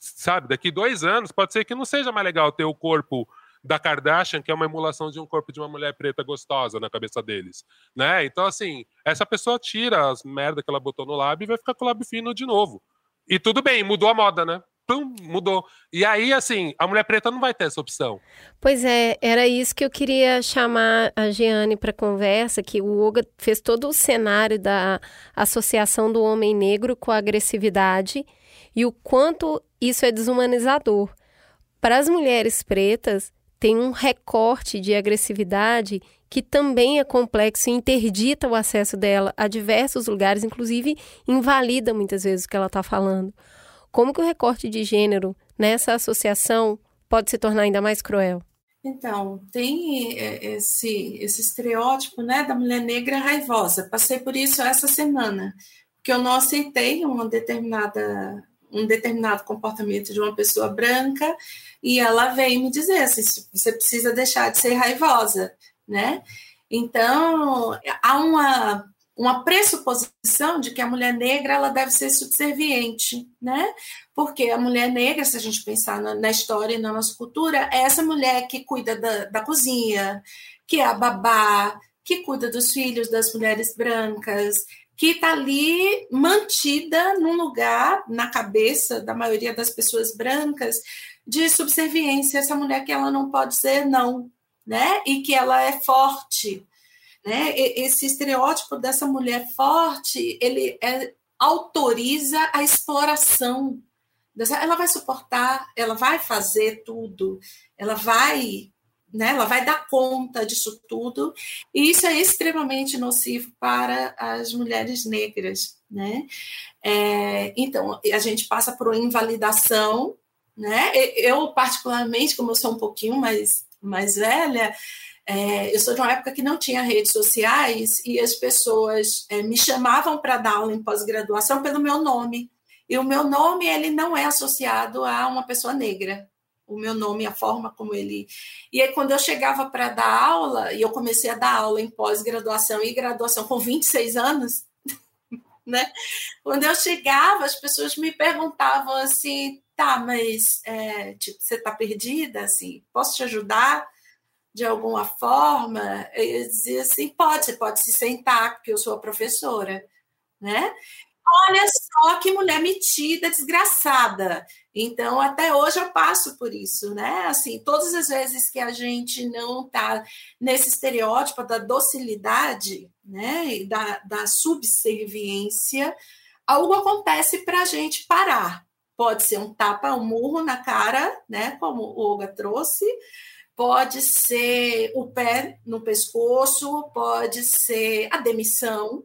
Sabe, daqui dois anos pode ser que não seja mais legal ter o corpo da Kardashian, que é uma emulação de um corpo de uma mulher preta gostosa na cabeça deles, né? Então, assim, essa pessoa tira as merda que ela botou no lábio e vai ficar com o lábio fino de novo. E tudo bem, mudou a moda, né? Pum, mudou. E aí, assim, a mulher preta não vai ter essa opção. Pois é, era isso que eu queria chamar a Jeane para conversa, que o Oga fez todo o cenário da associação do homem negro com a agressividade e o quanto isso é desumanizador. Para as mulheres pretas, tem um recorte de agressividade que também é complexo e interdita o acesso dela a diversos lugares, inclusive invalida muitas vezes o que ela está falando. Como que o recorte de gênero nessa associação pode se tornar ainda mais cruel? Então, tem é, esse, esse estereótipo né, da mulher negra raivosa. Passei por isso essa semana, que eu não aceitei uma determinada um determinado comportamento de uma pessoa branca e ela veio me dizer assim, você precisa deixar de ser raivosa, né? Então, há uma, uma pressuposição de que a mulher negra ela deve ser subserviente, né? Porque a mulher negra, se a gente pensar na, na história e na nossa cultura, é essa mulher que cuida da, da cozinha, que é a babá, que cuida dos filhos das mulheres brancas, que está ali mantida num lugar na cabeça da maioria das pessoas brancas de subserviência, essa mulher que ela não pode dizer não, né? E que ela é forte, né? Esse estereótipo dessa mulher forte, ele é, autoriza a exploração. Ela vai suportar, ela vai fazer tudo, ela vai né? Ela vai dar conta disso tudo, e isso é extremamente nocivo para as mulheres negras, né? É, então, a gente passa por uma invalidação, né? Eu, particularmente, como eu sou um pouquinho mais, mais velha, é, eu sou de uma época que não tinha redes sociais e as pessoas é, me chamavam para dar aula em pós-graduação pelo meu nome. E o meu nome ele não é associado a uma pessoa negra o meu nome, a forma como ele. E aí, quando eu chegava para dar aula, e eu comecei a dar aula em pós-graduação e graduação com 26 anos, *laughs* né? Quando eu chegava, as pessoas me perguntavam assim: tá, mas é, tipo, você está perdida? Assim, posso te ajudar? de alguma forma, eu dizia assim, pode, você pode se sentar, porque eu sou a professora, né? Olha só que mulher metida, desgraçada. Então, até hoje eu passo por isso, né? Assim, todas as vezes que a gente não está nesse estereótipo da docilidade, né, e da, da subserviência, algo acontece para a gente parar. Pode ser um tapa, um murro na cara, né, como o Olga trouxe, pode ser o pé no pescoço, pode ser a demissão,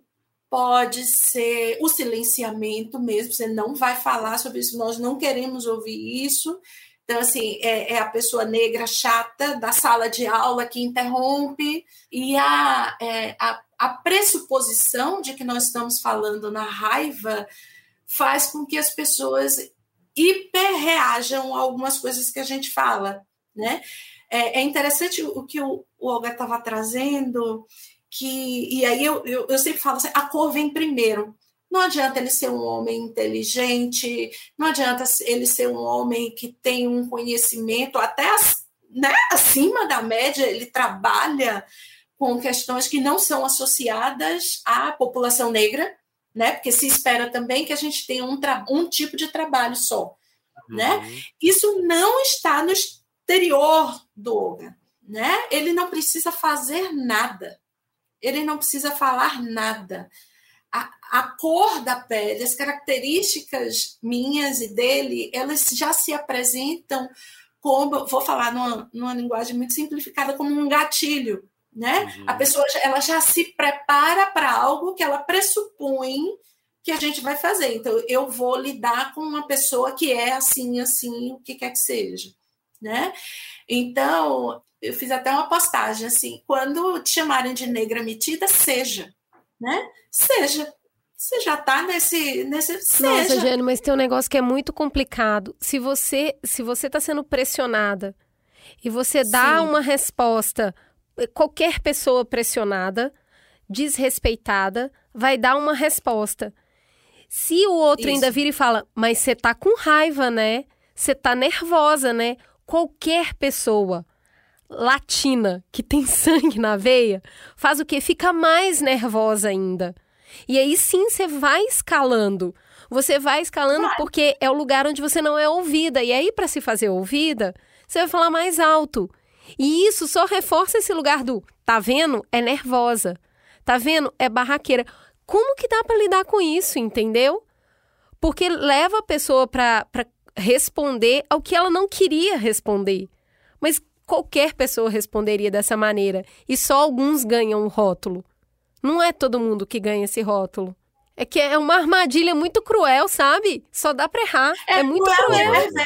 pode ser o silenciamento mesmo, você não vai falar sobre isso, nós não queremos ouvir isso. Então, assim, é, é a pessoa negra chata da sala de aula que interrompe, e a, é, a, a pressuposição de que nós estamos falando na raiva faz com que as pessoas hiperreajam a algumas coisas que a gente fala, né? É, é interessante o que o, o Olga estava trazendo, que e aí eu, eu, eu sempre falo assim, a cor vem primeiro. Não adianta ele ser um homem inteligente, não adianta ele ser um homem que tem um conhecimento até né, acima da média, ele trabalha com questões que não são associadas à população negra, né? Porque se espera também que a gente tenha um, um tipo de trabalho só, né? uhum. né? Isso não está no exterior do Olga, né? Ele não precisa fazer nada ele não precisa falar nada. A, a, cor da pele, as características minhas e dele, elas já se apresentam como, vou falar numa, numa linguagem muito simplificada, como um gatilho. Né? Uhum. A pessoa ela já se prepara para algo que ela pressupõe que a gente vai fazer. Então, eu vou lidar com uma pessoa que é assim, assim, o que quer que seja. Né? Então, eu fiz até uma postagem assim, quando te chamarem de negra metida, seja, né? Seja. Você já está nesse, nesse seja. Nossa, Jane, mas tem um negócio que é muito complicado. Se você se você está sendo pressionada e você dá Sim. uma resposta, qualquer pessoa pressionada, desrespeitada, vai dar uma resposta. Se o outro Isso. ainda vira e fala, mas você tá com raiva, né? Você tá nervosa, né? Qualquer pessoa latina, que tem *laughs* sangue na veia, faz o que? Fica mais nervosa ainda. E aí sim você vai escalando. Você vai escalando porque é o lugar onde você não é ouvida. E aí, para se fazer ouvida, você vai falar mais alto. E isso só reforça esse lugar do tá vendo? É nervosa. Tá vendo? É barraqueira. Como que dá para lidar com isso, entendeu? Porque leva a pessoa para responder ao que ela não queria responder. Mas qualquer pessoa responderia dessa maneira e só alguns ganham o rótulo. Não é todo mundo que ganha esse rótulo. É que é uma armadilha muito cruel, sabe? Só dá para errar. É, é muito cruel. cruel. É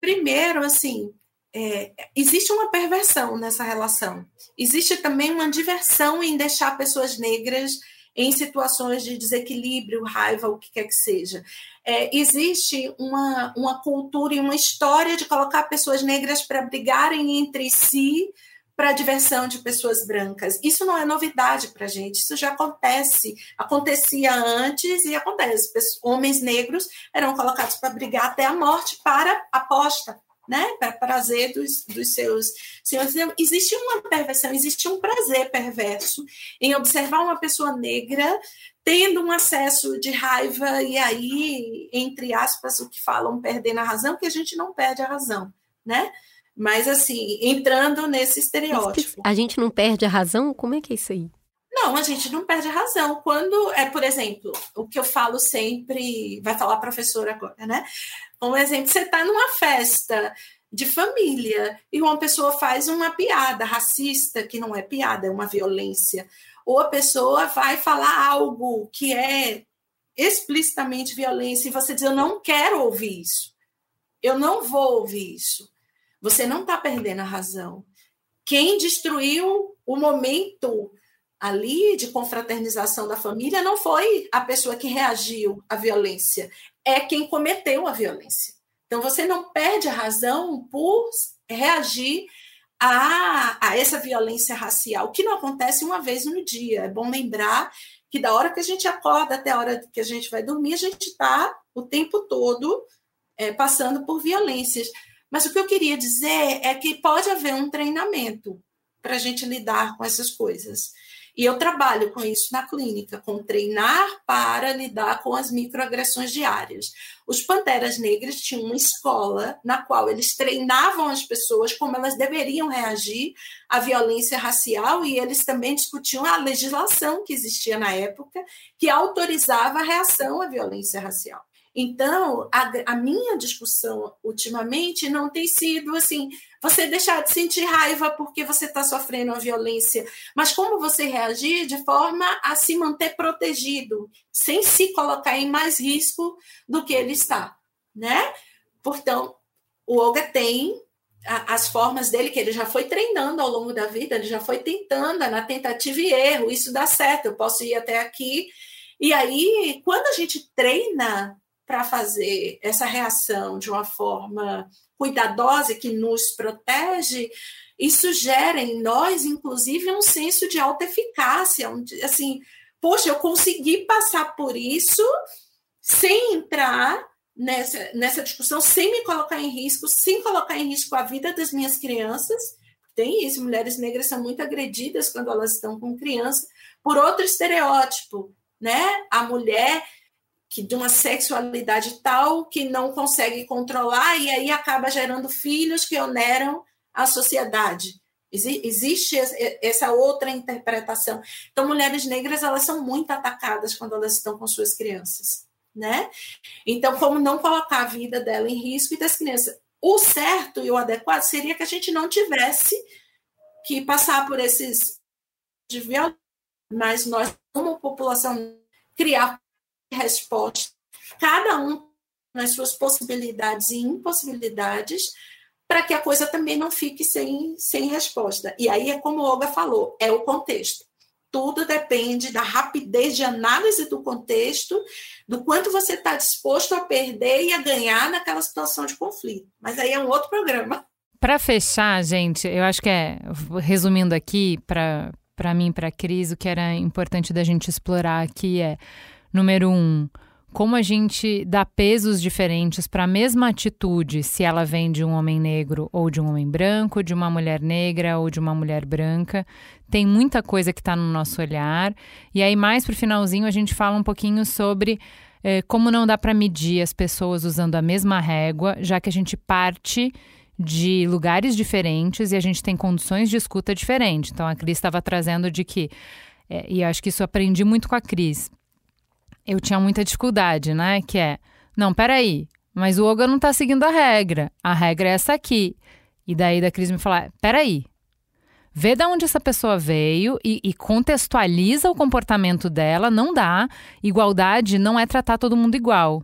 Primeiro, assim, é, existe uma perversão nessa relação. Existe também uma diversão em deixar pessoas negras em situações de desequilíbrio, raiva, o que quer que seja. É, existe uma, uma cultura e uma história de colocar pessoas negras para brigarem entre si para a diversão de pessoas brancas. Isso não é novidade para a gente, isso já acontece. Acontecia antes e acontece. Homens negros eram colocados para brigar até a morte para aposta né, para prazer dos, dos seus senhores. Existe uma perversão, existe um prazer perverso em observar uma pessoa negra tendo um acesso de raiva e aí, entre aspas, o que falam perdendo a razão, que a gente não perde a razão, né? Mas assim, entrando nesse estereótipo. A gente não perde a razão? Como é que é isso aí? Não, a gente não perde a razão. Quando é, por exemplo, o que eu falo sempre, vai falar a professora agora, né? Um exemplo, você está numa festa de família e uma pessoa faz uma piada racista, que não é piada, é uma violência, ou a pessoa vai falar algo que é explicitamente violência e você diz: Eu não quero ouvir isso, eu não vou ouvir isso. Você não está perdendo a razão. Quem destruiu o momento ali de confraternização da família não foi a pessoa que reagiu à violência, é quem cometeu a violência. Então, você não perde a razão por reagir a, a essa violência racial, que não acontece uma vez no dia. É bom lembrar que da hora que a gente acorda até a hora que a gente vai dormir, a gente está o tempo todo é, passando por violências. Mas o que eu queria dizer é que pode haver um treinamento para a gente lidar com essas coisas. E eu trabalho com isso na clínica, com treinar para lidar com as microagressões diárias. Os Panteras Negras tinham uma escola na qual eles treinavam as pessoas como elas deveriam reagir à violência racial e eles também discutiam a legislação que existia na época que autorizava a reação à violência racial. Então, a, a, minha discussão ultimamente não tem sido assim, você deixar de sentir raiva porque você está sofrendo uma violência, mas como você reagir de forma a se manter protegido, sem se colocar em mais risco do que ele está, né? Portanto, o Olga tem as formas dele que ele já foi treinando ao longo da vida, ele já foi tentando, na tentativa e erro, isso dá certo, eu posso ir até aqui. E aí, quando a gente treina para fazer essa reação de uma forma cuidadosa que nos protege, isso gera em nós, inclusive, um senso de alta eficácia, assim, poxa, eu consegui passar por isso sem entrar nessa, nessa discussão, sem me colocar em risco, sem colocar em risco a vida das minhas crianças. Tem isso, mulheres negras são muito agredidas quando elas estão com criança por outro estereótipo, né? A mulher que de uma sexualidade tal que não consegue controlar e aí acaba gerando filhos que oneram a sociedade. Existe essa outra interpretação. Então, mulheres negras elas são muito atacadas quando elas estão com suas crianças, né? Então, como não colocar a vida dela em risco e das crianças? O certo e o adequado seria que a gente não tivesse que passar por esses de violência, mas nós, como população, criar resposta, cada um nas suas possibilidades e impossibilidades, para que a coisa também não fique sem, sem resposta. E aí é como Olga falou, é o contexto. Tudo depende da rapidez de análise do contexto, do quanto você está disposto a perder e a ganhar naquela situação de conflito. Mas aí é um outro programa. Para fechar, gente, eu acho que é, resumindo aqui, para mim, para a Cris, o que era importante da gente explorar aqui é Número um, como a gente dá pesos diferentes para a mesma atitude se ela vem de um homem negro ou de um homem branco, de uma mulher negra ou de uma mulher branca. Tem muita coisa que está no nosso olhar. E aí, mais para o finalzinho, a gente fala um pouquinho sobre eh, como não dá para medir as pessoas usando a mesma régua, já que a gente parte de lugares diferentes e a gente tem condições de escuta diferentes. Então, a Cris estava trazendo de que, eh, e acho que isso aprendi muito com a Cris eu tinha muita dificuldade, né? Que é, não, peraí, mas o Olga não tá seguindo a regra. A regra é essa aqui. E daí da Cris me falar, peraí, vê de onde essa pessoa veio e, e, contextualiza o comportamento dela, não dá. Igualdade não é tratar todo mundo igual.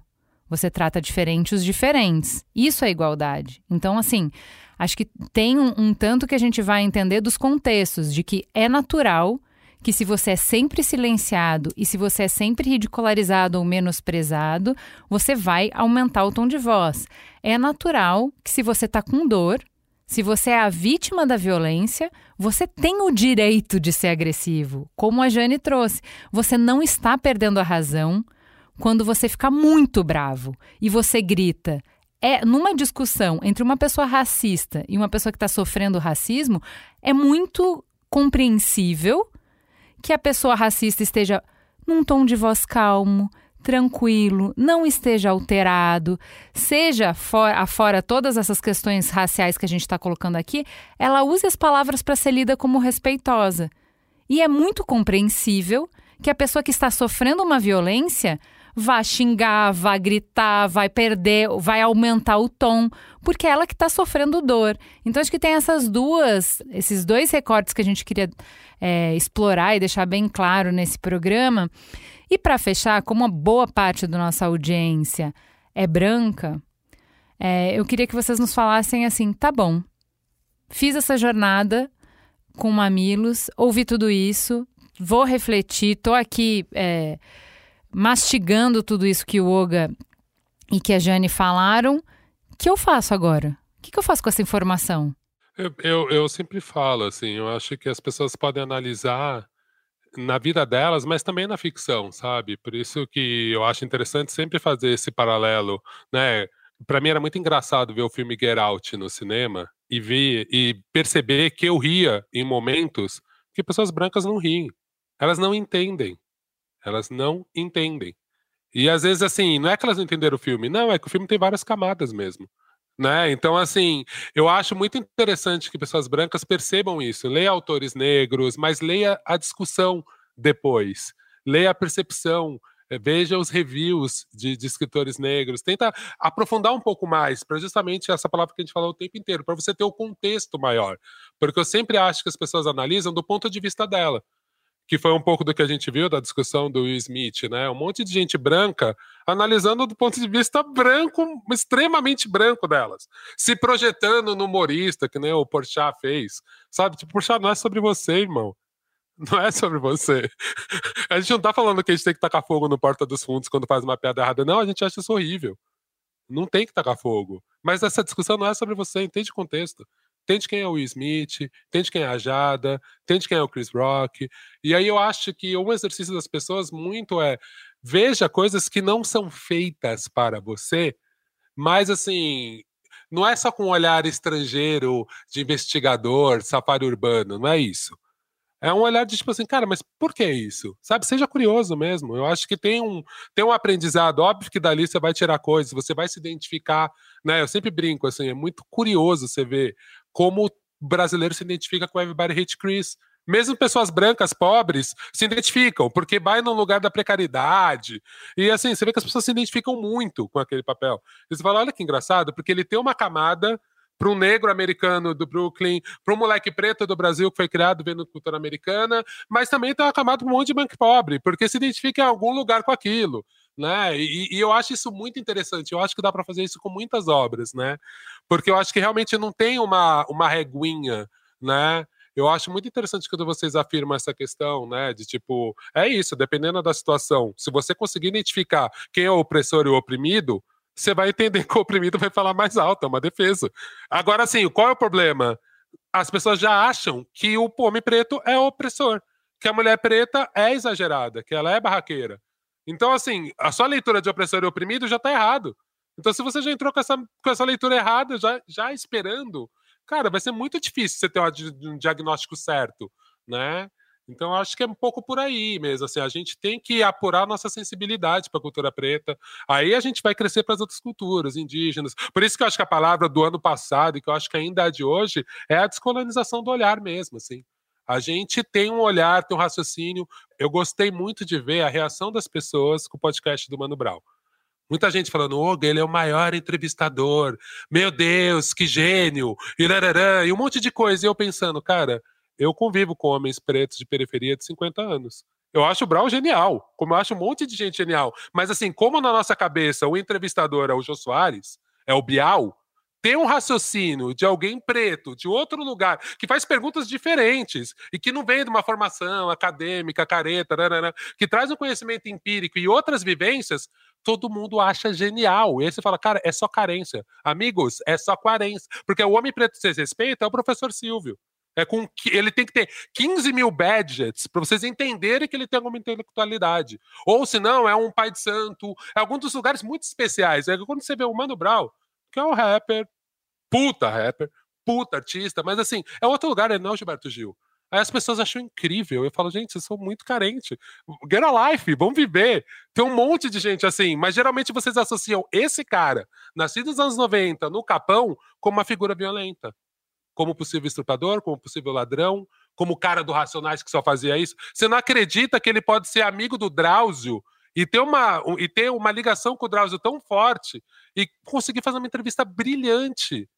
Você trata diferentes diferentes. Isso é igualdade. Então, assim, acho que tem um, um tanto que a gente vai entender dos contextos, de que é natural que se você é sempre silenciado e se você é sempre ridicularizado ou menosprezado, você vai aumentar o tom de voz. É natural que se você está com dor, se você é a vítima da violência, você tem o direito de ser agressivo, como a Jane trouxe. Você não está perdendo a razão quando você fica muito bravo e você grita. É numa discussão entre uma pessoa racista e uma pessoa que está sofrendo racismo, é muito compreensível que a pessoa racista esteja num tom de voz calmo, tranquilo, não esteja alterado, seja fora, afora todas essas questões raciais que a gente está colocando aqui, ela use as palavras para ser lida como respeitosa. E é muito compreensível que a pessoa que está sofrendo uma violência vá xingar, vá gritar, vai perder, vai aumentar o tom, porque é ela que está sofrendo dor. Então acho que tem essas duas, esses dois recortes que a gente queria é, explorar e deixar bem claro nesse programa. E para fechar, como uma boa parte da nossa audiência é branca, é, eu queria que vocês nos falassem assim: tá bom, fiz essa jornada com mamilos, ouvi tudo isso, vou refletir, tô aqui é, mastigando tudo isso que o Oga e que a Jane falaram. O que eu faço agora? O que, que eu faço com essa informação? Eu, eu, eu sempre falo, assim, eu acho que as pessoas podem analisar na vida delas, mas também na ficção, sabe? Por isso que eu acho interessante sempre fazer esse paralelo, né? Para mim era muito engraçado ver o filme Get Out no cinema, e ver e perceber que eu ria em momentos que pessoas brancas não riem. Elas não entendem. Elas não entendem. E às vezes, assim, não é que elas não entenderam o filme, não, é que o filme tem várias camadas mesmo. Né? Então, assim, eu acho muito interessante que pessoas brancas percebam isso. Leia autores negros, mas leia a discussão depois. Leia a percepção, eh, veja os reviews de, de, escritores negros, tenta aprofundar um pouco mais, para justamente essa palavra que a gente falou o tempo inteiro, para você ter o contexto maior. Porque eu sempre acho que as pessoas analisam do ponto de vista dela que foi um pouco do que a gente viu da discussão do Will Smith, né? Um monte de gente branca analisando do ponto de vista branco, extremamente branco delas, se projetando no humorista, que nem o Porchat fez, sabe? Tipo, Porchat não é sobre você, irmão. Não é sobre você. *laughs* A gente não tá falando que a gente tem que tacar fogo no Porta dos Fundos quando faz uma piada errada. Não, a gente acha isso horrível. Não tem que tacar fogo. Mas essa discussão não é sobre você, entende o contexto entende quem é o Will Smith, entende quem é a Jada, entende quem é o Chris Rock. E aí eu acho que um exercício das pessoas muito é veja coisas que não são feitas para você, mas assim, não é só com um olhar estrangeiro de investigador, safari urbano, não é isso. É um olhar de tipo assim, cara, mas por que isso? Sabe, seja curioso mesmo. Eu acho que tem um, tem um aprendizado. Óbvio que dali você vai tirar coisas, você vai se identificar, né? Eu sempre brinco, assim, é muito curioso você ver como o brasileiro se identifica com Everybody Hate Chris. Mesmo pessoas brancas, pobres, se identificam, porque vai no lugar da precariedade. E assim, você vê que as pessoas se identificam muito com aquele papel. E você fala, olha que engraçado, porque ele tem uma camada para um negro americano do Brooklyn, para um moleque preto do Brasil que foi criado vendo cultura americana, mas também tem uma camada para um monte de banco pobre, porque se identifica em algum lugar com aquilo né? E, e, eu acho isso muito interessante. Eu acho que dá para fazer isso com muitas obras, né? Porque eu acho que realmente não tem uma, uma reguinha, né? Eu acho muito interessante quando vocês afirmam essa questão, né? De tipo, é isso, dependendo da situação. Se você conseguir identificar quem é o opressor e o oprimido, você vai entender que o oprimido vai falar mais alto, é uma defesa. Agora, assim, qual é o problema? As pessoas já acham que o homem preto é opressor, que a mulher preta é exagerada, que ela é barraqueira. Então, assim, a sua leitura de opressor e oprimido já está errado. Então, se você já entrou com essa, com essa leitura errada, já, já esperando, cara, vai ser muito difícil você ter um diagnóstico certo, né? Então, acho que é um pouco por aí mesmo. Assim, a gente tem que apurar nossa sensibilidade para a cultura preta. Aí a gente vai crescer para as outras culturas indígenas. Por isso que eu acho que a palavra do ano passado, e que eu acho que ainda é de hoje, é a descolonização do olhar mesmo. Assim. A gente tem um olhar, tem um raciocínio. Eu gostei muito de ver a reação das pessoas com o podcast do Mano Brown. Muita gente falando, oh, ele é o maior entrevistador, meu Deus, que gênio, e, larará, e um monte de coisa. E eu pensando, cara, eu convivo com homens pretos de periferia de 50 anos. Eu acho o Brown genial, como eu acho um monte de gente genial. Mas assim, como na nossa cabeça o entrevistador é o Jô Soares, é o Bial, ter um raciocínio de alguém preto, de outro lugar, que faz perguntas diferentes e que não vem de uma formação acadêmica, careta, que traz um conhecimento empírico e outras vivências, todo mundo acha genial. E aí você fala, cara, é só carência. Amigos, é só carência. Porque o homem preto que vocês respeitam é o professor Silvio. É com ele tem que ter 15 mil badges para vocês entenderem que ele tem alguma intelectualidade. Ou se não, é um pai de santo, é algum dos lugares muito especiais. É quando você vê o Mano Brown, que é um rapper, puta rapper, puta artista, mas assim, é outro lugar, é não Gilberto Gil. Aí as pessoas acham incrível. Eu falo, gente, vocês são muito carentes. Get a life, vamos viver. Tem um monte de gente assim, mas geralmente vocês associam esse cara, nascido nos anos 90, no Capão, como uma figura violenta. Como possível estuprador, como possível ladrão, como cara do Racionais que só fazia isso. Você não acredita que ele pode ser amigo do Drauzio e ter uma, e ter uma ligação com o Drauzio tão forte e conseguir fazer uma entrevista brilhante.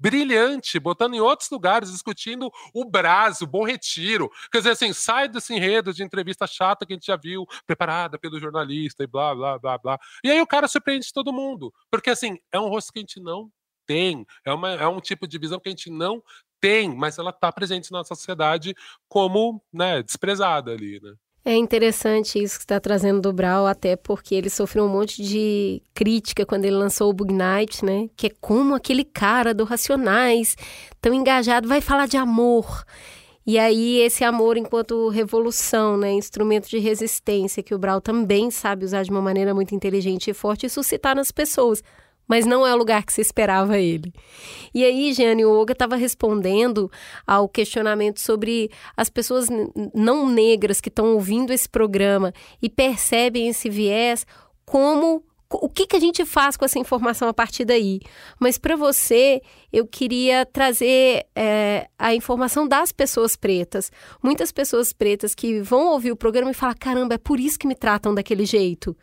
Brilhante, botando em outros lugares, discutindo o Brasil, o Bom Retiro. Quer dizer, assim, sai desse enredo de entrevista chata que a gente já viu, preparada pelo jornalista e blá, blá, blá, blá. E aí o cara surpreende todo mundo. Porque, assim, é um rosto que a gente não tem. É, uma, é um tipo de visão que a gente não tem, mas ela está presente na sociedade como né, desprezada ali, né? É interessante isso que está trazendo do Brau, até porque ele sofreu um monte de crítica quando ele lançou o Bug Night, né? Que é como aquele cara do Racionais, tão engajado, vai falar de amor. E aí esse amor enquanto revolução, né, instrumento de resistência que o Brau também sabe usar de uma maneira muito inteligente e forte e suscitar nas pessoas. Mas não é o lugar que se esperava ele. E aí, Jeane, o Olga estava respondendo ao questionamento sobre as pessoas não negras que estão ouvindo esse programa e percebem esse viés como o que, que a gente faz com essa informação a partir daí. Mas para você, eu queria trazer é, a informação das pessoas pretas. Muitas pessoas pretas que vão ouvir o programa e falam: caramba, é por isso que me tratam daquele jeito.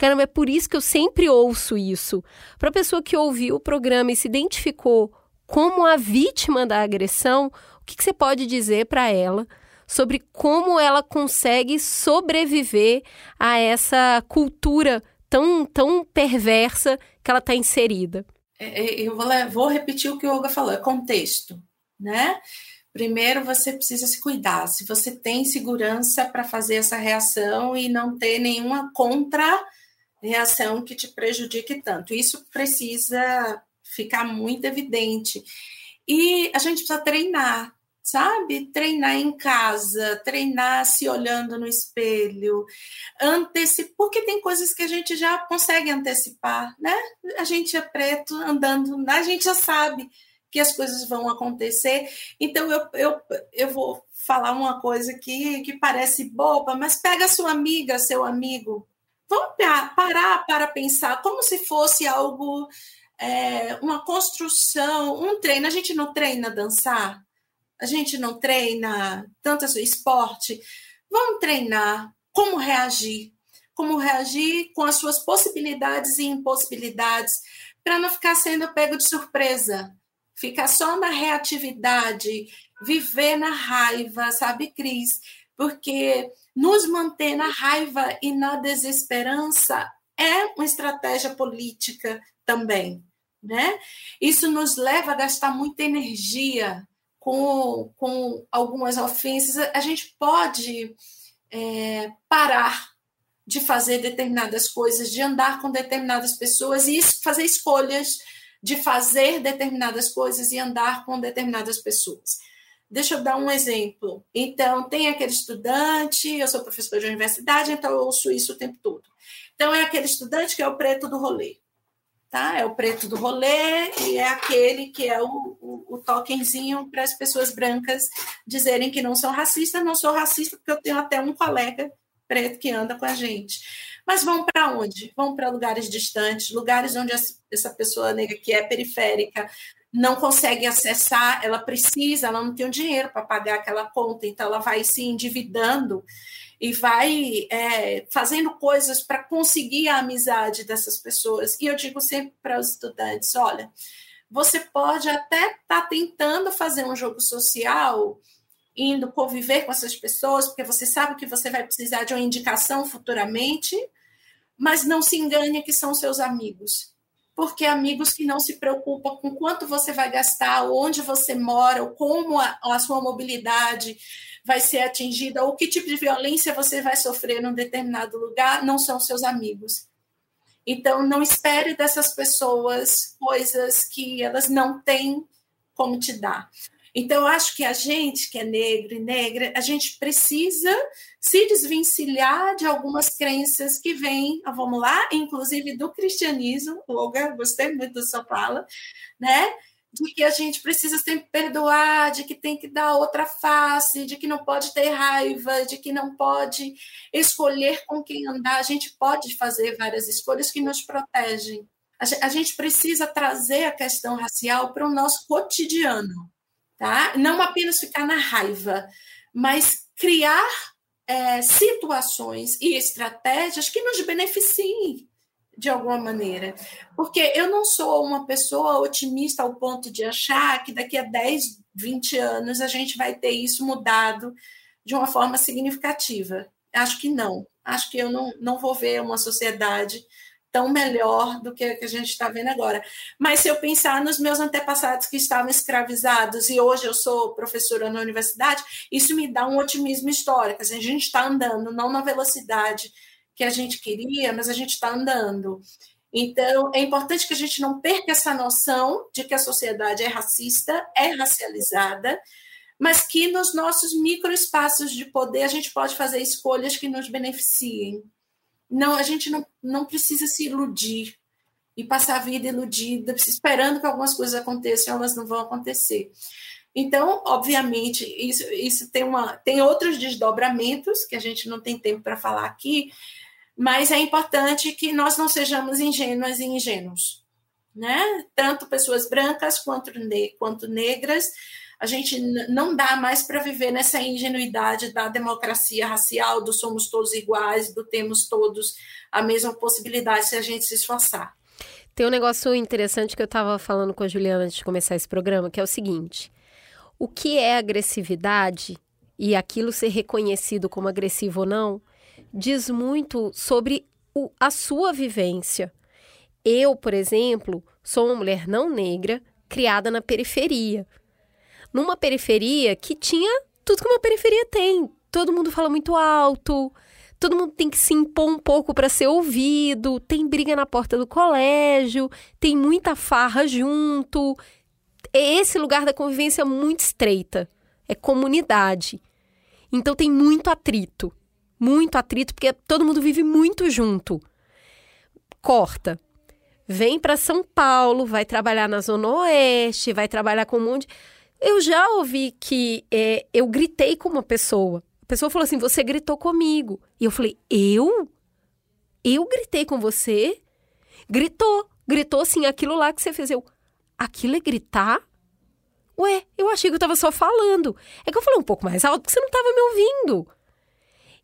Caramba, é por isso que eu sempre ouço isso. Para a pessoa que ouviu o programa e se identificou como a vítima da agressão, o que, que você pode dizer para ela sobre como ela consegue sobreviver a essa cultura tão, tão perversa que ela está inserida? É, é, eu vou, vou repetir o que o Olga falou: é contexto, né? Primeiro, você precisa se cuidar. Se você tem segurança para fazer essa reação e não ter nenhuma contra reação que te prejudique tanto. Isso precisa ficar muito evidente. E a gente precisa treinar, sabe? Treinar em casa, treinar se olhando no espelho, antecipar, porque tem coisas que a gente já consegue antecipar, né? A gente é preto andando, a gente já sabe que as coisas vão acontecer. Então eu, eu, eu vou falar uma coisa que, que parece boba, mas pega sua amiga, seu amigo, Vamos parar para pensar como se fosse algo, é, uma construção, um treino. A gente não treina dançar, a gente não treina tanto esporte. Vamos treinar como reagir, como reagir com as suas possibilidades e impossibilidades, para não ficar sendo pego de surpresa, ficar só na reatividade, viver na raiva, sabe, Cris? Porque nos manter na raiva e na desesperança é uma estratégia política também, né? Isso nos leva a gastar muita energia com, com algumas ofensas. A gente pode é, parar de fazer determinadas coisas, de andar com determinadas pessoas e fazer escolhas de fazer determinadas coisas e andar com determinadas pessoas. Deixa eu dar um exemplo. Então, tem aquele estudante, eu sou professora de universidade, então eu ouço isso o tempo todo. Então, é aquele estudante que é o preto do rolê. Tá? É o preto do rolê e é aquele que é o, o, o tokenzinho para as pessoas brancas dizerem que não são racistas. Não sou racista porque eu tenho até um colega preto que anda com a gente. Mas vão para onde? Vão para lugares distantes, lugares onde essa pessoa negra que é periférica não consegue acessar, ela precisa, ela não tem o dinheiro para pagar aquela conta, então ela vai se endividando e vai é, fazendo coisas para conseguir a amizade dessas pessoas. E eu digo sempre para os estudantes: olha, você pode até estar tá tentando fazer um jogo social, indo conviver com essas pessoas, porque você sabe que você vai precisar de uma indicação futuramente, mas não se engane que são seus amigos porque amigos que não se preocupam com quanto você vai gastar, onde você mora, ou como a, a sua mobilidade vai ser atingida, ou que tipo de violência você vai sofrer num determinado lugar, não são seus amigos. Então, não espere dessas pessoas coisas que elas não têm como te dar. Então, acho que a gente que é negro e negra, a gente precisa se desvencilhar de algumas crenças que vêm, ah, vamos lá, inclusive do cristianismo, Olga, gostei muito da sua fala, né? De que a gente precisa sempre perdoar, de que tem que dar outra face, de que não pode ter raiva, de que não pode escolher com quem andar. A gente pode fazer várias escolhas que nos protegem. A gente precisa trazer a questão racial para o nosso cotidiano tá? Não apenas ficar na raiva, mas criar é, situações e estratégias que nos beneficiem de alguma maneira. Porque eu não sou uma pessoa otimista ao ponto de achar que daqui a 10, 20 anos a gente vai ter isso mudado de uma forma significativa. Acho que não. Acho que eu não, não vou ver uma sociedade tão melhor do que a que a gente está vendo agora. Mas se eu pensar nos meus antepassados que estavam escravizados e hoje eu sou professora na universidade, isso me dá um otimismo histórico. Assim, a gente está andando, não na velocidade que a gente queria, mas a gente está andando. Então, é importante que a gente não perca essa noção de que a sociedade é racista, é racializada, mas que nos nossos microespaços de poder a gente pode fazer escolhas que nos beneficiem não, a gente não, não precisa se iludir e passar a vida iludida, esperando que algumas coisas aconteçam, elas não vão acontecer. Então, obviamente, isso, isso tem, uma, tem outros desdobramentos que a gente não tem tempo para falar aqui, mas é importante que nós não sejamos ingênuas e ingênuos. Né? Tanto pessoas brancas quanto, ne quanto negras, a gente não dá mais para viver nessa ingenuidade da democracia racial, do somos todos iguais, do temos todos a mesma possibilidade se a gente se esforçar. Tem um negócio interessante que eu estava falando com a Juliana antes de começar esse programa, que é o seguinte: o que é agressividade e aquilo ser reconhecido como agressivo ou não, diz muito sobre o, a sua vivência. Eu, por exemplo, sou uma mulher não negra, criada na periferia. Numa periferia que tinha tudo que uma periferia tem. Todo mundo fala muito alto, todo mundo tem que se impor um pouco para ser ouvido, tem briga na porta do colégio, tem muita farra junto, é esse lugar da convivência muito estreita. É comunidade. Então tem muito atrito. Muito atrito, porque todo mundo vive muito junto. Corta. Vem para São Paulo, vai trabalhar na Zona Oeste, vai trabalhar com um monte. Eu já ouvi que é, eu gritei com uma pessoa. A pessoa falou assim: Você gritou comigo. E eu falei: Eu? Eu gritei com você? Gritou. Gritou assim, aquilo lá que você fez. Eu, aquilo é gritar? Ué, eu achei que eu estava só falando. É que eu falei um pouco mais alto porque você não estava me ouvindo.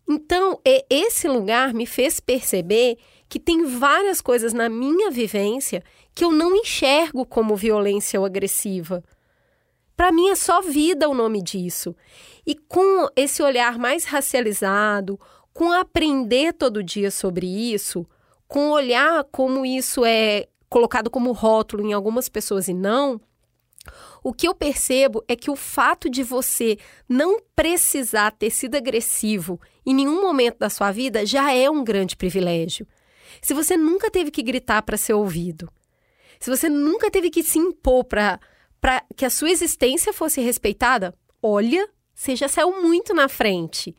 Então, esse lugar me fez perceber que tem várias coisas na minha vivência que eu não enxergo como violência ou agressiva. Para mim é só vida o nome disso. E com esse olhar mais racializado, com aprender todo dia sobre isso, com olhar como isso é colocado como rótulo em algumas pessoas e não, o que eu percebo é que o fato de você não precisar ter sido agressivo em nenhum momento da sua vida já é um grande privilégio. Se você nunca teve que gritar para ser ouvido, se você nunca teve que se impor para que a sua existência fosse respeitada, olha, você já saiu muito na frente.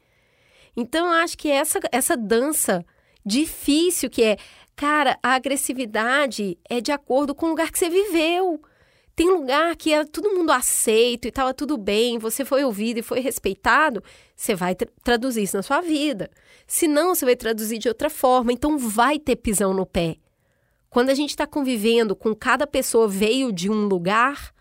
Então, eu acho que essa, essa dança difícil que é Cara, a agressividade é de acordo com o lugar que você viveu. Tem lugar que era todo mundo aceito e estava tudo bem, você foi ouvido e foi respeitado, você vai tra traduzir isso na sua vida. Se não, você vai traduzir de outra forma. Então, vai ter pisão no pé. Quando a gente está convivendo com cada pessoa veio de um lugar,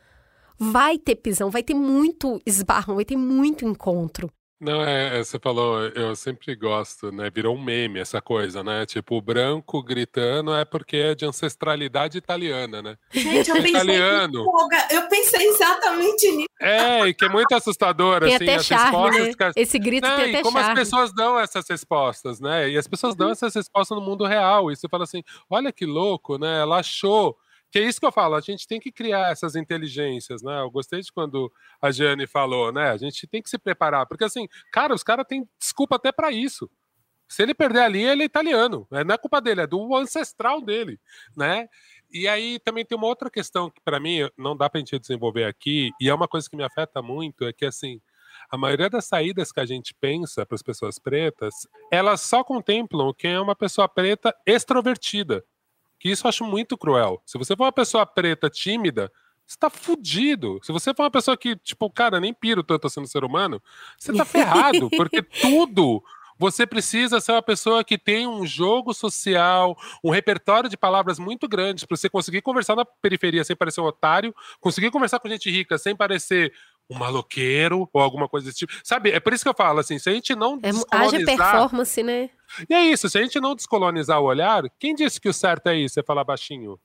vai ter pisão, vai ter muito esbarro, vai ter muito encontro. Não, é, é, você falou, eu sempre gosto, né? Virou um meme essa coisa, né? Tipo, o branco gritando é porque é de ancestralidade italiana, né? Gente, eu *laughs* pensei, italiano. eu pensei exatamente nisso. É, e que é muito assustador, tem assim, até as charme, respostas. Né? Esse grito né? tem até e como charme. as pessoas dão essas respostas, né? E as pessoas dão uhum. essas respostas no mundo real. E você fala assim: olha que louco, né? Ela achou que é isso que eu falo, a gente tem que criar essas inteligências, né? Eu gostei de quando a Jane falou, né? A gente tem que se preparar, porque assim, cara, os caras têm desculpa até para isso. Se ele perder a linha, ele é italiano. Né? Não é culpa dele, é do ancestral dele, né? E aí também tem uma outra questão que para mim não dá para gente desenvolver aqui, e é uma coisa que me afeta muito, é que assim, a maioria das saídas que a gente pensa para as pessoas pretas, elas só contemplam quem é uma pessoa preta extrovertida. Que isso eu acho muito cruel. Se você for uma pessoa preta tímida, você tá fudido. Se você for uma pessoa que, tipo, cara, nem piro tanto assim no ser humano, você tá ferrado, *laughs* porque tudo você precisa ser uma pessoa que tem um jogo social, um repertório de palavras muito grande para você conseguir conversar na periferia sem parecer um otário, conseguir conversar com gente rica sem parecer um maloqueiro ou alguma coisa desse tipo. Sabe, é por isso que eu falo assim, se a gente não é, Haja performance, né? E é isso, se a gente não descolonizar o olhar, quem disse que o certo é isso, é falar baixinho?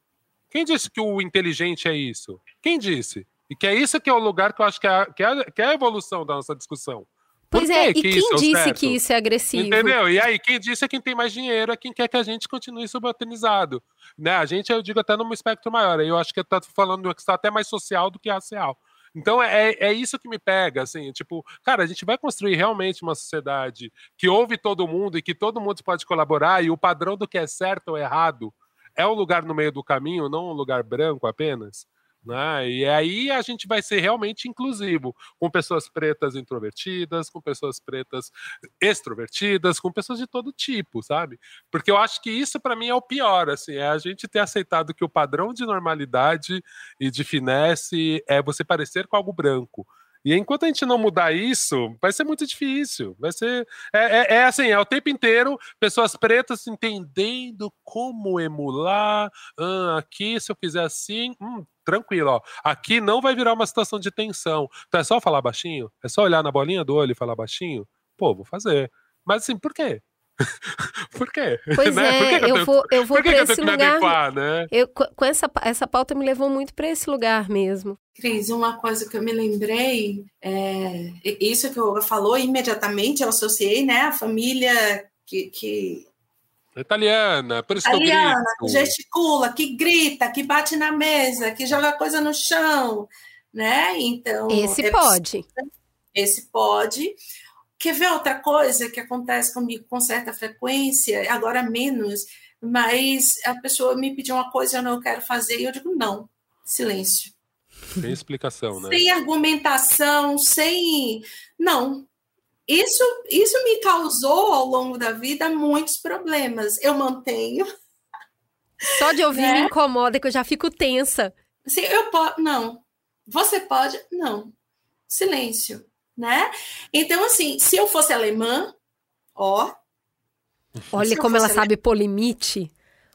Quem disse que o inteligente é isso? Quem disse? E que é isso que é o lugar que eu acho que é a, que é que é a evolução da nossa discussão. Pois é, e quem é disse é que isso é agressivo? Entendeu? E aí, quem disse é quem tem mais dinheiro, é quem quer que a gente continue subalternizado. Né? A gente, eu digo até num espectro maior, eu acho que está falando que está até mais social do que racial. Então é, é isso que me pega, assim, tipo, cara, a gente vai construir realmente uma sociedade que ouve todo mundo e que todo mundo pode colaborar e o padrão do que é certo ou errado é um lugar no meio do caminho, não um lugar branco apenas. Né? E aí a gente vai ser realmente inclusivo, com pessoas pretas introvertidas, com pessoas pretas extrovertidas, com pessoas de todo tipo, sabe? Porque eu acho que isso para mim é o pior, assim, é a gente ter aceitado que o padrão de normalidade e de finesse é você parecer com algo branco. E enquanto a gente não mudar isso, vai ser muito difícil. Vai ser. É, é, é, assim, é o tempo inteiro pessoas pretas entendendo como emular. Ah, aqui, se eu fizer assim, hum, tranquilo, ó. Aqui não vai virar uma situação de tensão. Então é só falar baixinho? É só olhar na bolinha do olho e falar baixinho? Pô, vou fazer. Mas assim, por quê? *laughs* Por quê? Pois né? é, que eu, eu vou, eu vou eu esse lugar. me adequar, né? Eu, com essa, essa pauta me levou muito para esse lugar mesmo. Cris, uma coisa que eu me lembrei, é, isso que eu falou imediatamente, eu associei, né, a família que, que Italiana, por isso italiana, que gesticula, que grita, que bate na mesa, que joga coisa no chão, né? Então Esse é pode. esse pode. Quer ver outra coisa que acontece comigo com certa frequência, agora menos, mas a pessoa me pediu uma coisa e eu não quero fazer, e eu digo não, silêncio. Sem explicação, né? Sem argumentação, sem. Não. Isso, isso me causou ao longo da vida muitos problemas. Eu mantenho. Só de ouvir Né? me incomoda que eu já fico tensa. Assim, eu posso. Não. Você pode? Não. Silêncio. Né? Então, assim, se eu fosse alemã, ó, Olha como ela fosse sabe pôr limite.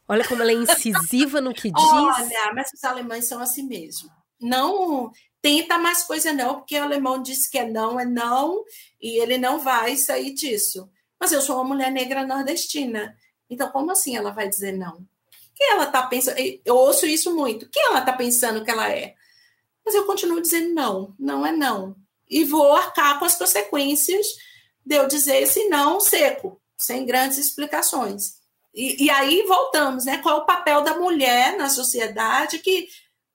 Olha como ela é incisiva no que *laughs* diz. Olha, mas os alemães são assim mesmo. Não tenta mais coisa não, porque o alemão disse que é não, é não, e ele não vai sair disso. Mas eu sou uma mulher negra nordestina. Então, como assim ela vai dizer não? Quem ela está pensando? Eu ouço isso muito. Quem ela está pensando que ela é? Mas eu continuo dizendo não, não é não. E vou arcar com as consequências de eu dizer esse não seco, sem grandes explicações. E, e aí voltamos, né? Qual é o papel da mulher na sociedade que,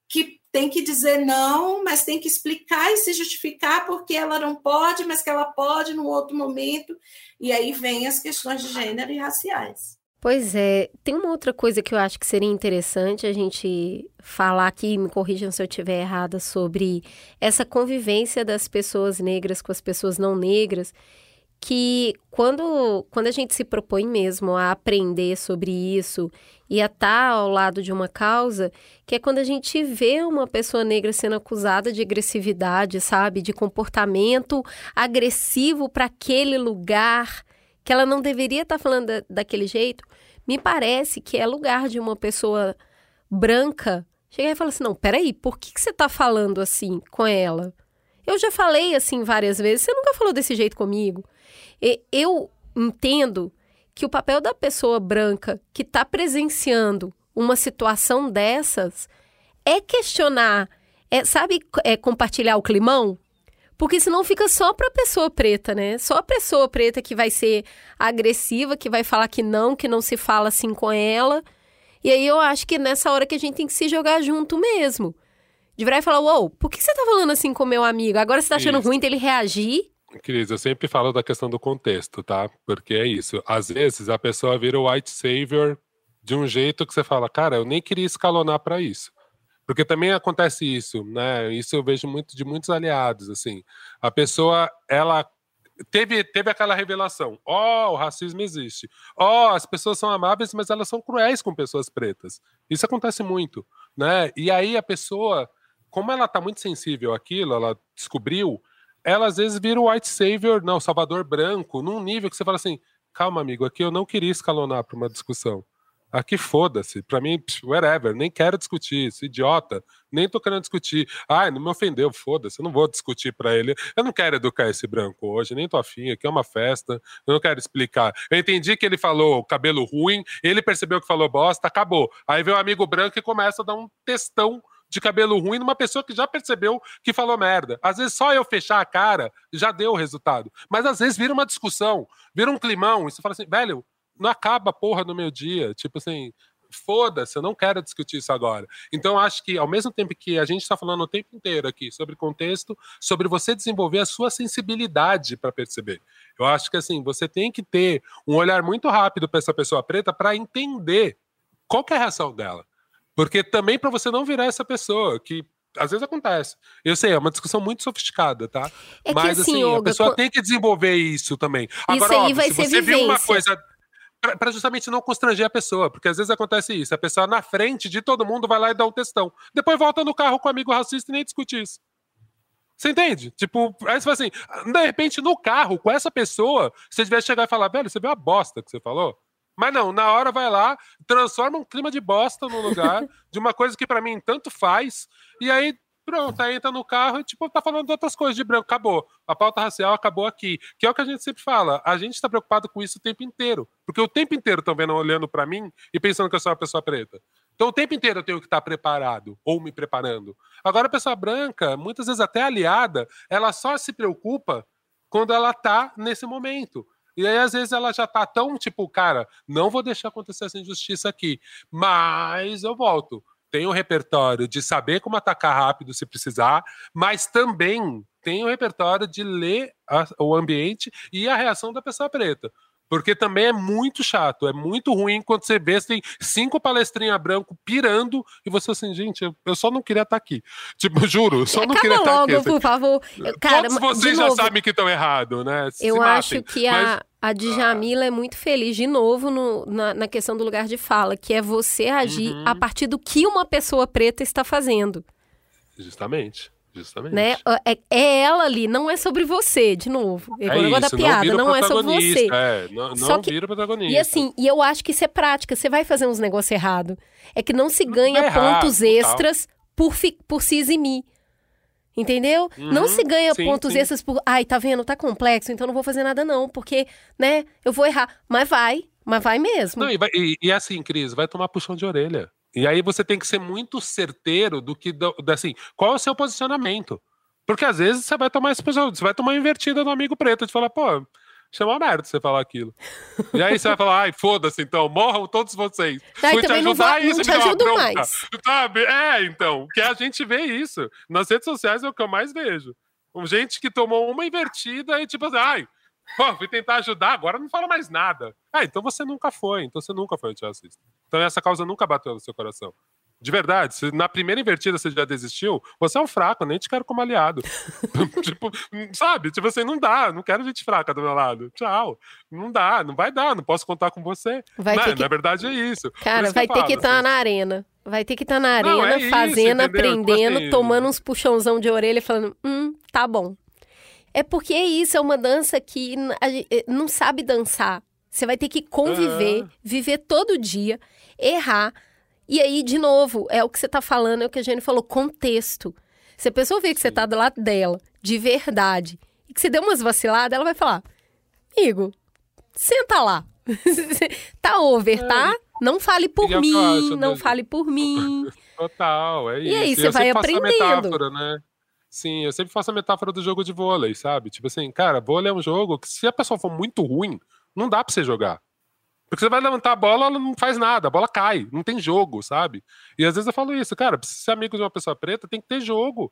que tem que dizer não, mas tem que explicar e se justificar porque ela não pode, mas que ela pode no outro momento. E aí vem as questões de gênero e raciais. Pois é, tem uma outra coisa que eu acho que seria interessante a gente falar aqui, me corrijam se eu estiver errada, sobre essa convivência das pessoas negras com as pessoas não negras, que quando, quando a gente se propõe mesmo a aprender sobre isso e a estar ao lado de uma causa, que é quando a gente vê uma pessoa negra sendo acusada de agressividade, sabe, de comportamento agressivo para aquele lugar que ela não deveria estar falando da, daquele jeito, me parece que é lugar de uma pessoa branca chegar e falar assim: não, peraí, por que, que você está falando assim com ela? Eu já falei assim várias vezes, você nunca falou desse jeito comigo. E eu entendo que o papel da pessoa branca que está presenciando uma situação dessas é questionar, é, sabe, é compartilhar o climão? Porque senão fica só para a pessoa preta, né? Só a pessoa preta que vai ser agressiva, que vai falar que não, que não se fala assim com ela. E aí eu acho que nessa hora que a gente tem que se jogar junto mesmo. De virar e falar, uou, por que você tá falando assim com meu amigo? Agora você tá achando Isso. ruim dele reagir? Cris, eu sempre falo da questão do contexto, tá? Porque é isso. Às vezes a pessoa vira o white savior de um jeito que você fala, cara, eu nem queria escalonar para isso. Porque também acontece isso, né? Isso eu vejo muito de muitos aliados, assim. A pessoa, ela teve, teve aquela revelação: ó, oh, o racismo existe. Ó, oh, as pessoas são amáveis, mas elas são cruéis com pessoas pretas. Isso acontece muito, né? E aí a pessoa, como ela tá muito sensível àquilo, ela descobriu, ela às vezes vira o white savior, não, salvador branco, num nível que você fala assim: calma, amigo, aqui eu não queria escalonar para uma discussão. Aqui foda-se, pra mim, whatever, nem quero discutir, isso idiota, nem tô querendo discutir. Ai, não me ofendeu, foda-se, eu não vou discutir pra ele. Eu não quero educar esse branco hoje, nem tô afim, aqui é uma festa, eu não quero explicar. Eu entendi que ele falou cabelo ruim, ele percebeu que falou bosta, acabou. Aí vem o amigo branco e começa a dar um textão de cabelo ruim numa pessoa que já percebeu que falou merda. Às vezes só eu fechar a cara já deu o resultado. Mas às vezes vira uma discussão, vira um climão, e você fala assim, velho, não acaba a porra no meu dia. Tipo assim, foda-se, eu não quero discutir isso agora. Então, acho que ao mesmo tempo que a gente está falando o tempo inteiro aqui sobre contexto, sobre você desenvolver a sua sensibilidade para perceber. Eu acho que assim, você tem que ter um olhar muito rápido para essa pessoa preta para entender qual é a reação dela. Porque também para você não virar essa pessoa que Às vezes acontece. Eu sei, é uma discussão muito sofisticada, tá? É Mas que, assim, assim, Olga, a pessoa quan- tem que desenvolver isso também. Agora, aí óbvio, vai se ser você viu uma vivência. coisa. Pra- Pra justamente não constranger a pessoa, porque às vezes acontece isso. A pessoa na frente de todo mundo vai lá e dá um textão. Depois volta no carro com um amigo racista e nem discute isso. Você entende? Tipo, aí você fala assim, de repente no carro, com essa pessoa, você devia chegar e falar, velho, você viu a bosta que você falou? Mas não, na hora vai lá, transforma um clima de bosta no lugar, *laughs* de uma coisa que pra mim tanto faz, e aí pronto, aí entra no carro e tipo, tá falando de outras coisas de branco, acabou. A pauta racial acabou aqui. Que é o que a gente sempre fala, a gente tá preocupado com isso o tempo inteiro. Porque o tempo inteiro estão vendo, olhando pra mim e pensando que eu sou uma pessoa preta. Então o tempo inteiro eu tenho que estar preparado ou me preparando. Agora a pessoa branca, muitas vezes até aliada, ela só se preocupa quando ela tá nesse momento. E aí, às vezes, ela já tá tão tipo, cara, não vou deixar acontecer essa injustiça aqui, mas eu volto. Tem o repertório de saber como atacar rápido se precisar, mas também tem o repertório de ler a- o ambiente e a reação da pessoa preta. Porque também é muito chato, é muito ruim quando você vê, você tem cinco palestrinhas branco pirando e você assim, gente, eu, eu só não queria estar aqui. *laughs* Tipo, juro, só não queria Acaba estar logo, aqui. por favor. Cara, Todos vocês já novo, sabem que estão errados, né? Se Eu matem. acho que Mas- a, Djamila é muito feliz, de novo, no- na, na questão do lugar de fala, que é você agir Uhum. a partir do que uma pessoa preta está fazendo, Justamente, justamente. né? É, é ela ali, não é sobre você, de novo. É, É o negócio da piada, vira o não, é sobre você. É, não, Só não que- vira protagonista. E assim, e eu acho que isso é prática. Você vai fazer uns negócios errados. É que não se Não ganha é errado, pontos total. extras por, fi- por se eximir. Entendeu? não Uhum, se ganha sim, pontos sim. extras por. Ai, tá vendo? Tá complexo, então não vou fazer nada, não. Porque, né, eu vou errar. Mas vai, mas vai mesmo. Não, e, vai- e- e assim, Cris, vai tomar puxão de orelha. E aí você tem que ser muito certeiro do que, do- assim, qual é o seu posicionamento. Porque às vezes você vai tomar esse puxão, você vai tomar uma invertida do amigo preto, de falar, pô, chama uma merda você falar aquilo. E aí você vai falar, ai, foda-se, então, morram todos vocês. Aí Fui te também não ajudar vou- não te ajudo mais. Sabe? É, então, que a gente vê isso. Nas redes sociais é o que eu mais vejo. Gente que tomou uma invertida e tipo assim, ai, pô, fui tentar ajudar, agora não fala mais nada. Ah, então você nunca foi, então você nunca foi antirracista. Então essa causa nunca bateu no seu coração. De verdade, se na primeira invertida você já desistiu, você é um fraco, nem te quero como aliado. *laughs* *laughs* tipo, sabe? Tipo assim, não dá, não quero gente fraca do meu lado. Tchau. Não dá, não vai dar, não posso contar com você. Vai Mas, ter que- Na verdade é isso. Cara, isso vai ter que falo, estar assim, na arena. Vai ter que estar na Não, arena, é isso, fazendo, entendeu? Tipo aprendendo, assim- tomando uns puxãozão de orelha e falando, hum, tá bom. É porque é isso, é uma dança que eh, não sabe dançar. Você vai ter que conviver, viver todo dia, errar. E aí, de novo, é o que você tá falando, é o que a gente falou, contexto. Se a pessoa vê que você tá do lado dela, de verdade, e que você deu umas vaciladas, ela vai falar, amigo, senta lá. *laughs* tá over, tá? Não fale por E mim, não né? fale por mim. *laughs* Total, é E isso. aí, você vai aprendendo. metáfora, né? Sim, eu sempre faço a metáfora do jogo de vôlei, sabe? Tipo assim, cara, vôlei é um jogo que se a pessoa for muito ruim, não dá pra você jogar. Porque você vai levantar a bola, ela não faz nada, a bola cai, não tem jogo, sabe? E às vezes eu falo isso, cara, pra ser amigo de uma pessoa preta, tem que ter jogo.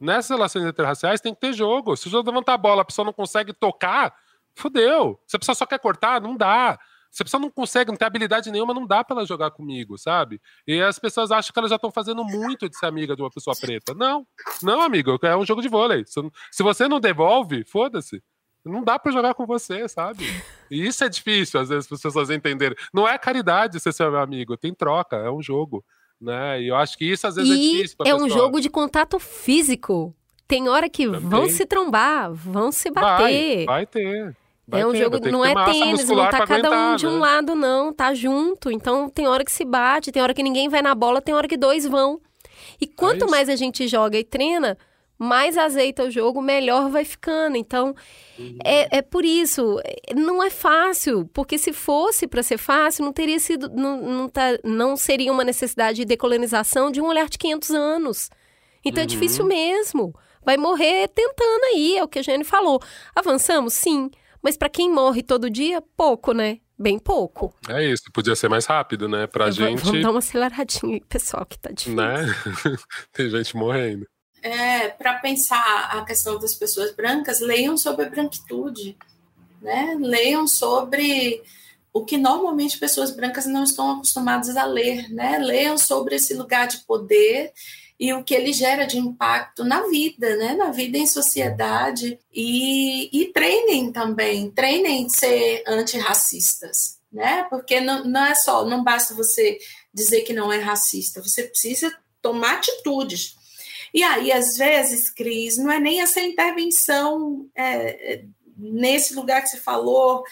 Nessas relações interraciais tem que ter jogo. Se eu levantar a bola, a pessoa não consegue tocar, fudeu. Se a pessoa só quer cortar, não dá. Se a pessoa não consegue, não tem habilidade nenhuma, não dá pra ela jogar comigo, sabe? E as pessoas acham que elas já estão fazendo muito de ser amiga de uma pessoa preta. Não, não, amigo, é um jogo de vôlei. Se você não devolve, foda-se. Não dá pra jogar com você, sabe? E isso é difícil, às vezes, para as pessoas entenderem. Não é caridade você ser meu amigo, tem troca, é um jogo. Né? E eu acho que isso às vezes é E difícil pra é um pessoa. jogo de contato físico. Tem hora que vão Também. se trombar, vão se Vai, bater. vai ter. Vai é um ter, jogo, vai não é tênis, não tá cada um aguentar, de um né? lado, não, tá junto. Então tem hora que se bate, tem hora que ninguém vai na bola, tem hora que dois vão. E quanto É mais a gente joga e treina, mais azeita o jogo, melhor vai ficando. Então, Uhum. é, é por isso, é, não é fácil, porque se fosse para ser fácil, não teria sido, não, não, tá- não seria uma necessidade de decolonização de um olhar de 500 anos. Então é Uhum. difícil mesmo. Vai morrer tentando aí, é o que a Jane falou. Avançamos, sim, mas para quem morre todo dia, pouco, né? Bem pouco. É isso, podia ser mais rápido, né? Pra Eu vou- gente, Vamos dar uma aceleradinha aí, pessoal, que tá difícil. né? *laughs* Tem gente morrendo. É, para pensar a questão das pessoas brancas, leiam sobre a branquitude, né? Leiam sobre o que normalmente pessoas brancas não estão acostumadas a ler, né? Leiam sobre esse lugar de poder e o que ele gera de impacto na vida, né? Na vida em sociedade e, e treinem também, treinem ser antirracistas, né? Porque não, não é só, não basta você dizer que não é racista, você precisa tomar atitudes. E aí, às vezes, Cris, não é nem essa intervenção é, nesse lugar que você falou,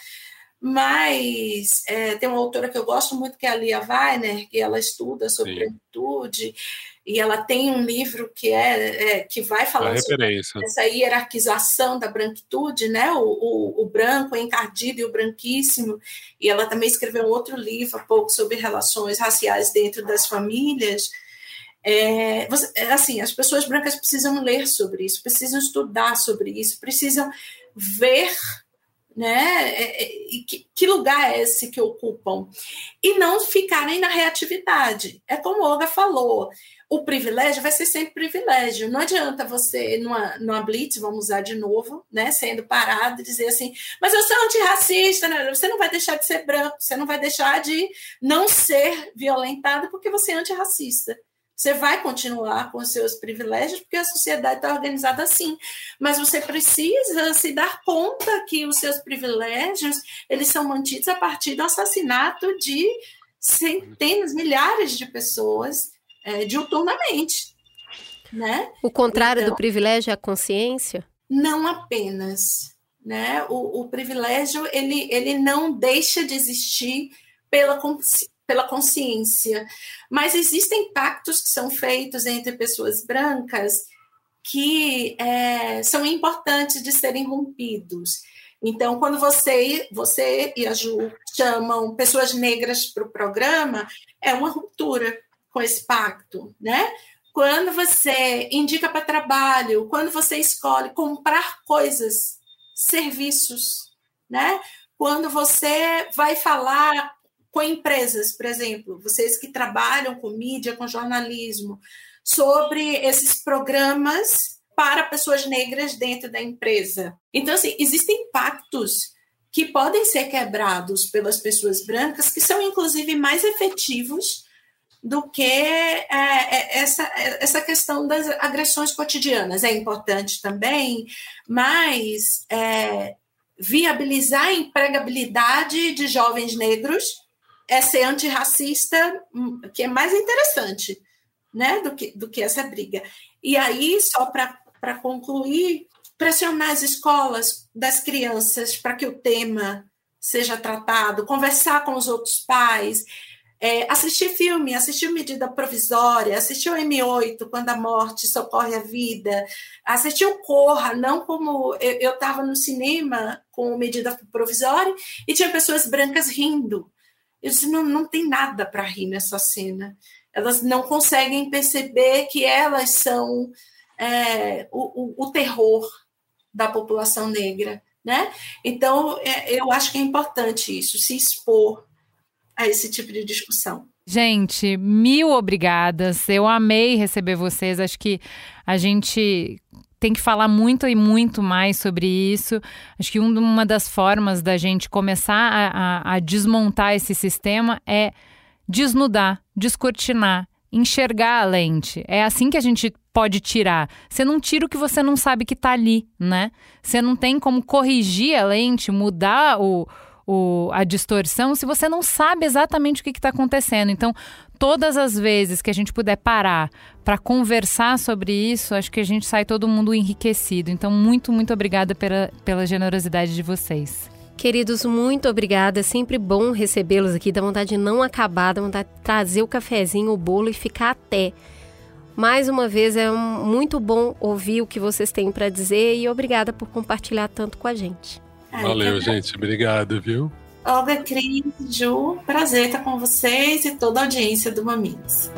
mas é, tem uma autora que eu gosto muito, que é a Lia Weiner, que ela estuda sobre branquitude, e ela tem um livro que é, é que vai falar sobre essa hierarquização da branquitude, né? O, o, o, branco, encardido e o branquíssimo. E ela também escreveu um outro livro há pouco sobre relações raciais dentro das famílias. É, você, é, assim, as pessoas brancas precisam ler sobre isso, precisam estudar sobre isso, precisam ver né? É, é, que, que, lugar é esse que ocupam? E não ficarem na reatividade. É como Olga falou, o privilégio vai ser sempre privilégio. Não adianta você, numa, numa blitz, vamos usar de novo, né? Sendo parado dizer assim, mas eu sou antirracista, né? Você não vai deixar de ser branco, você não vai deixar de não ser violentado porque você é antirracista. Você vai continuar com os seus privilégios, porque a sociedade está organizada assim. Mas você precisa se dar conta que os seus privilégios eles são mantidos a partir do assassinato de centenas, milhares de pessoas é, diuturnamente. Né? O contrário então, do privilégio é a consciência? Não apenas. Né? O, o privilégio ele, ele não deixa de existir pela consciência pela consciência. Mas existem pactos que são feitos entre pessoas brancas que é, são importantes de serem rompidos. Então, quando você, você e a Ju chamam pessoas negras para o programa, é uma ruptura com esse pacto, né? Quando você indica para trabalho, quando você escolhe comprar coisas, serviços, né? Quando você vai falar com empresas, por exemplo, vocês que trabalham com mídia, com jornalismo, sobre esses programas para pessoas negras dentro da empresa. Então, assim, existem pactos que podem ser quebrados pelas pessoas brancas, que são, inclusive, mais efetivos do que é, é, essa, essa questão das agressões cotidianas. É importante também, mas é, viabilizar a empregabilidade de jovens negros é ser antirracista, hum, que é mais interessante né, do, que, do que essa briga. E aí, só para concluir, pressionar as escolas das crianças para que o tema seja tratado, conversar com os outros pais, é, assistir filme, assistir medida provisória, assistir o M8, quando a morte socorre a vida, assistir o Corra, não como eu estava no cinema com medida provisória e tinha pessoas brancas rindo. Eu disse, não, não tem nada para rir nessa cena. Elas não conseguem perceber que elas são é, o, o, o, terror da população negra. Né? Então, é, eu acho que é importante isso, se expor a esse tipo de discussão. Gente, mil obrigadas. Eu amei receber vocês. Acho que a gente tem que falar muito e muito mais sobre isso. Acho que uma das formas da gente começar a, a, a desmontar esse sistema é desnudar, descortinar, enxergar a lente. É assim que a gente pode tirar. Você não tira o que você não sabe que está ali, né? Você não tem como corrigir a lente, mudar o, o, a distorção se você não sabe exatamente o que está acontecendo. Então, todas as vezes que a gente puder parar para conversar sobre isso, acho que a gente sai todo mundo enriquecido. Então, muito, muito obrigada pela, pela generosidade de vocês. Queridos, muito obrigada. É sempre bom recebê-los aqui. Dá vontade de não acabar, dá vontade de trazer o cafezinho, o bolo e ficar até. Mais uma vez, é muito bom ouvir o que vocês têm para dizer e obrigada por compartilhar tanto com a gente. Valeu, gente. Obrigado, viu? Olga, Cris, Ju, prazer estar com vocês e toda a audiência do Mamins.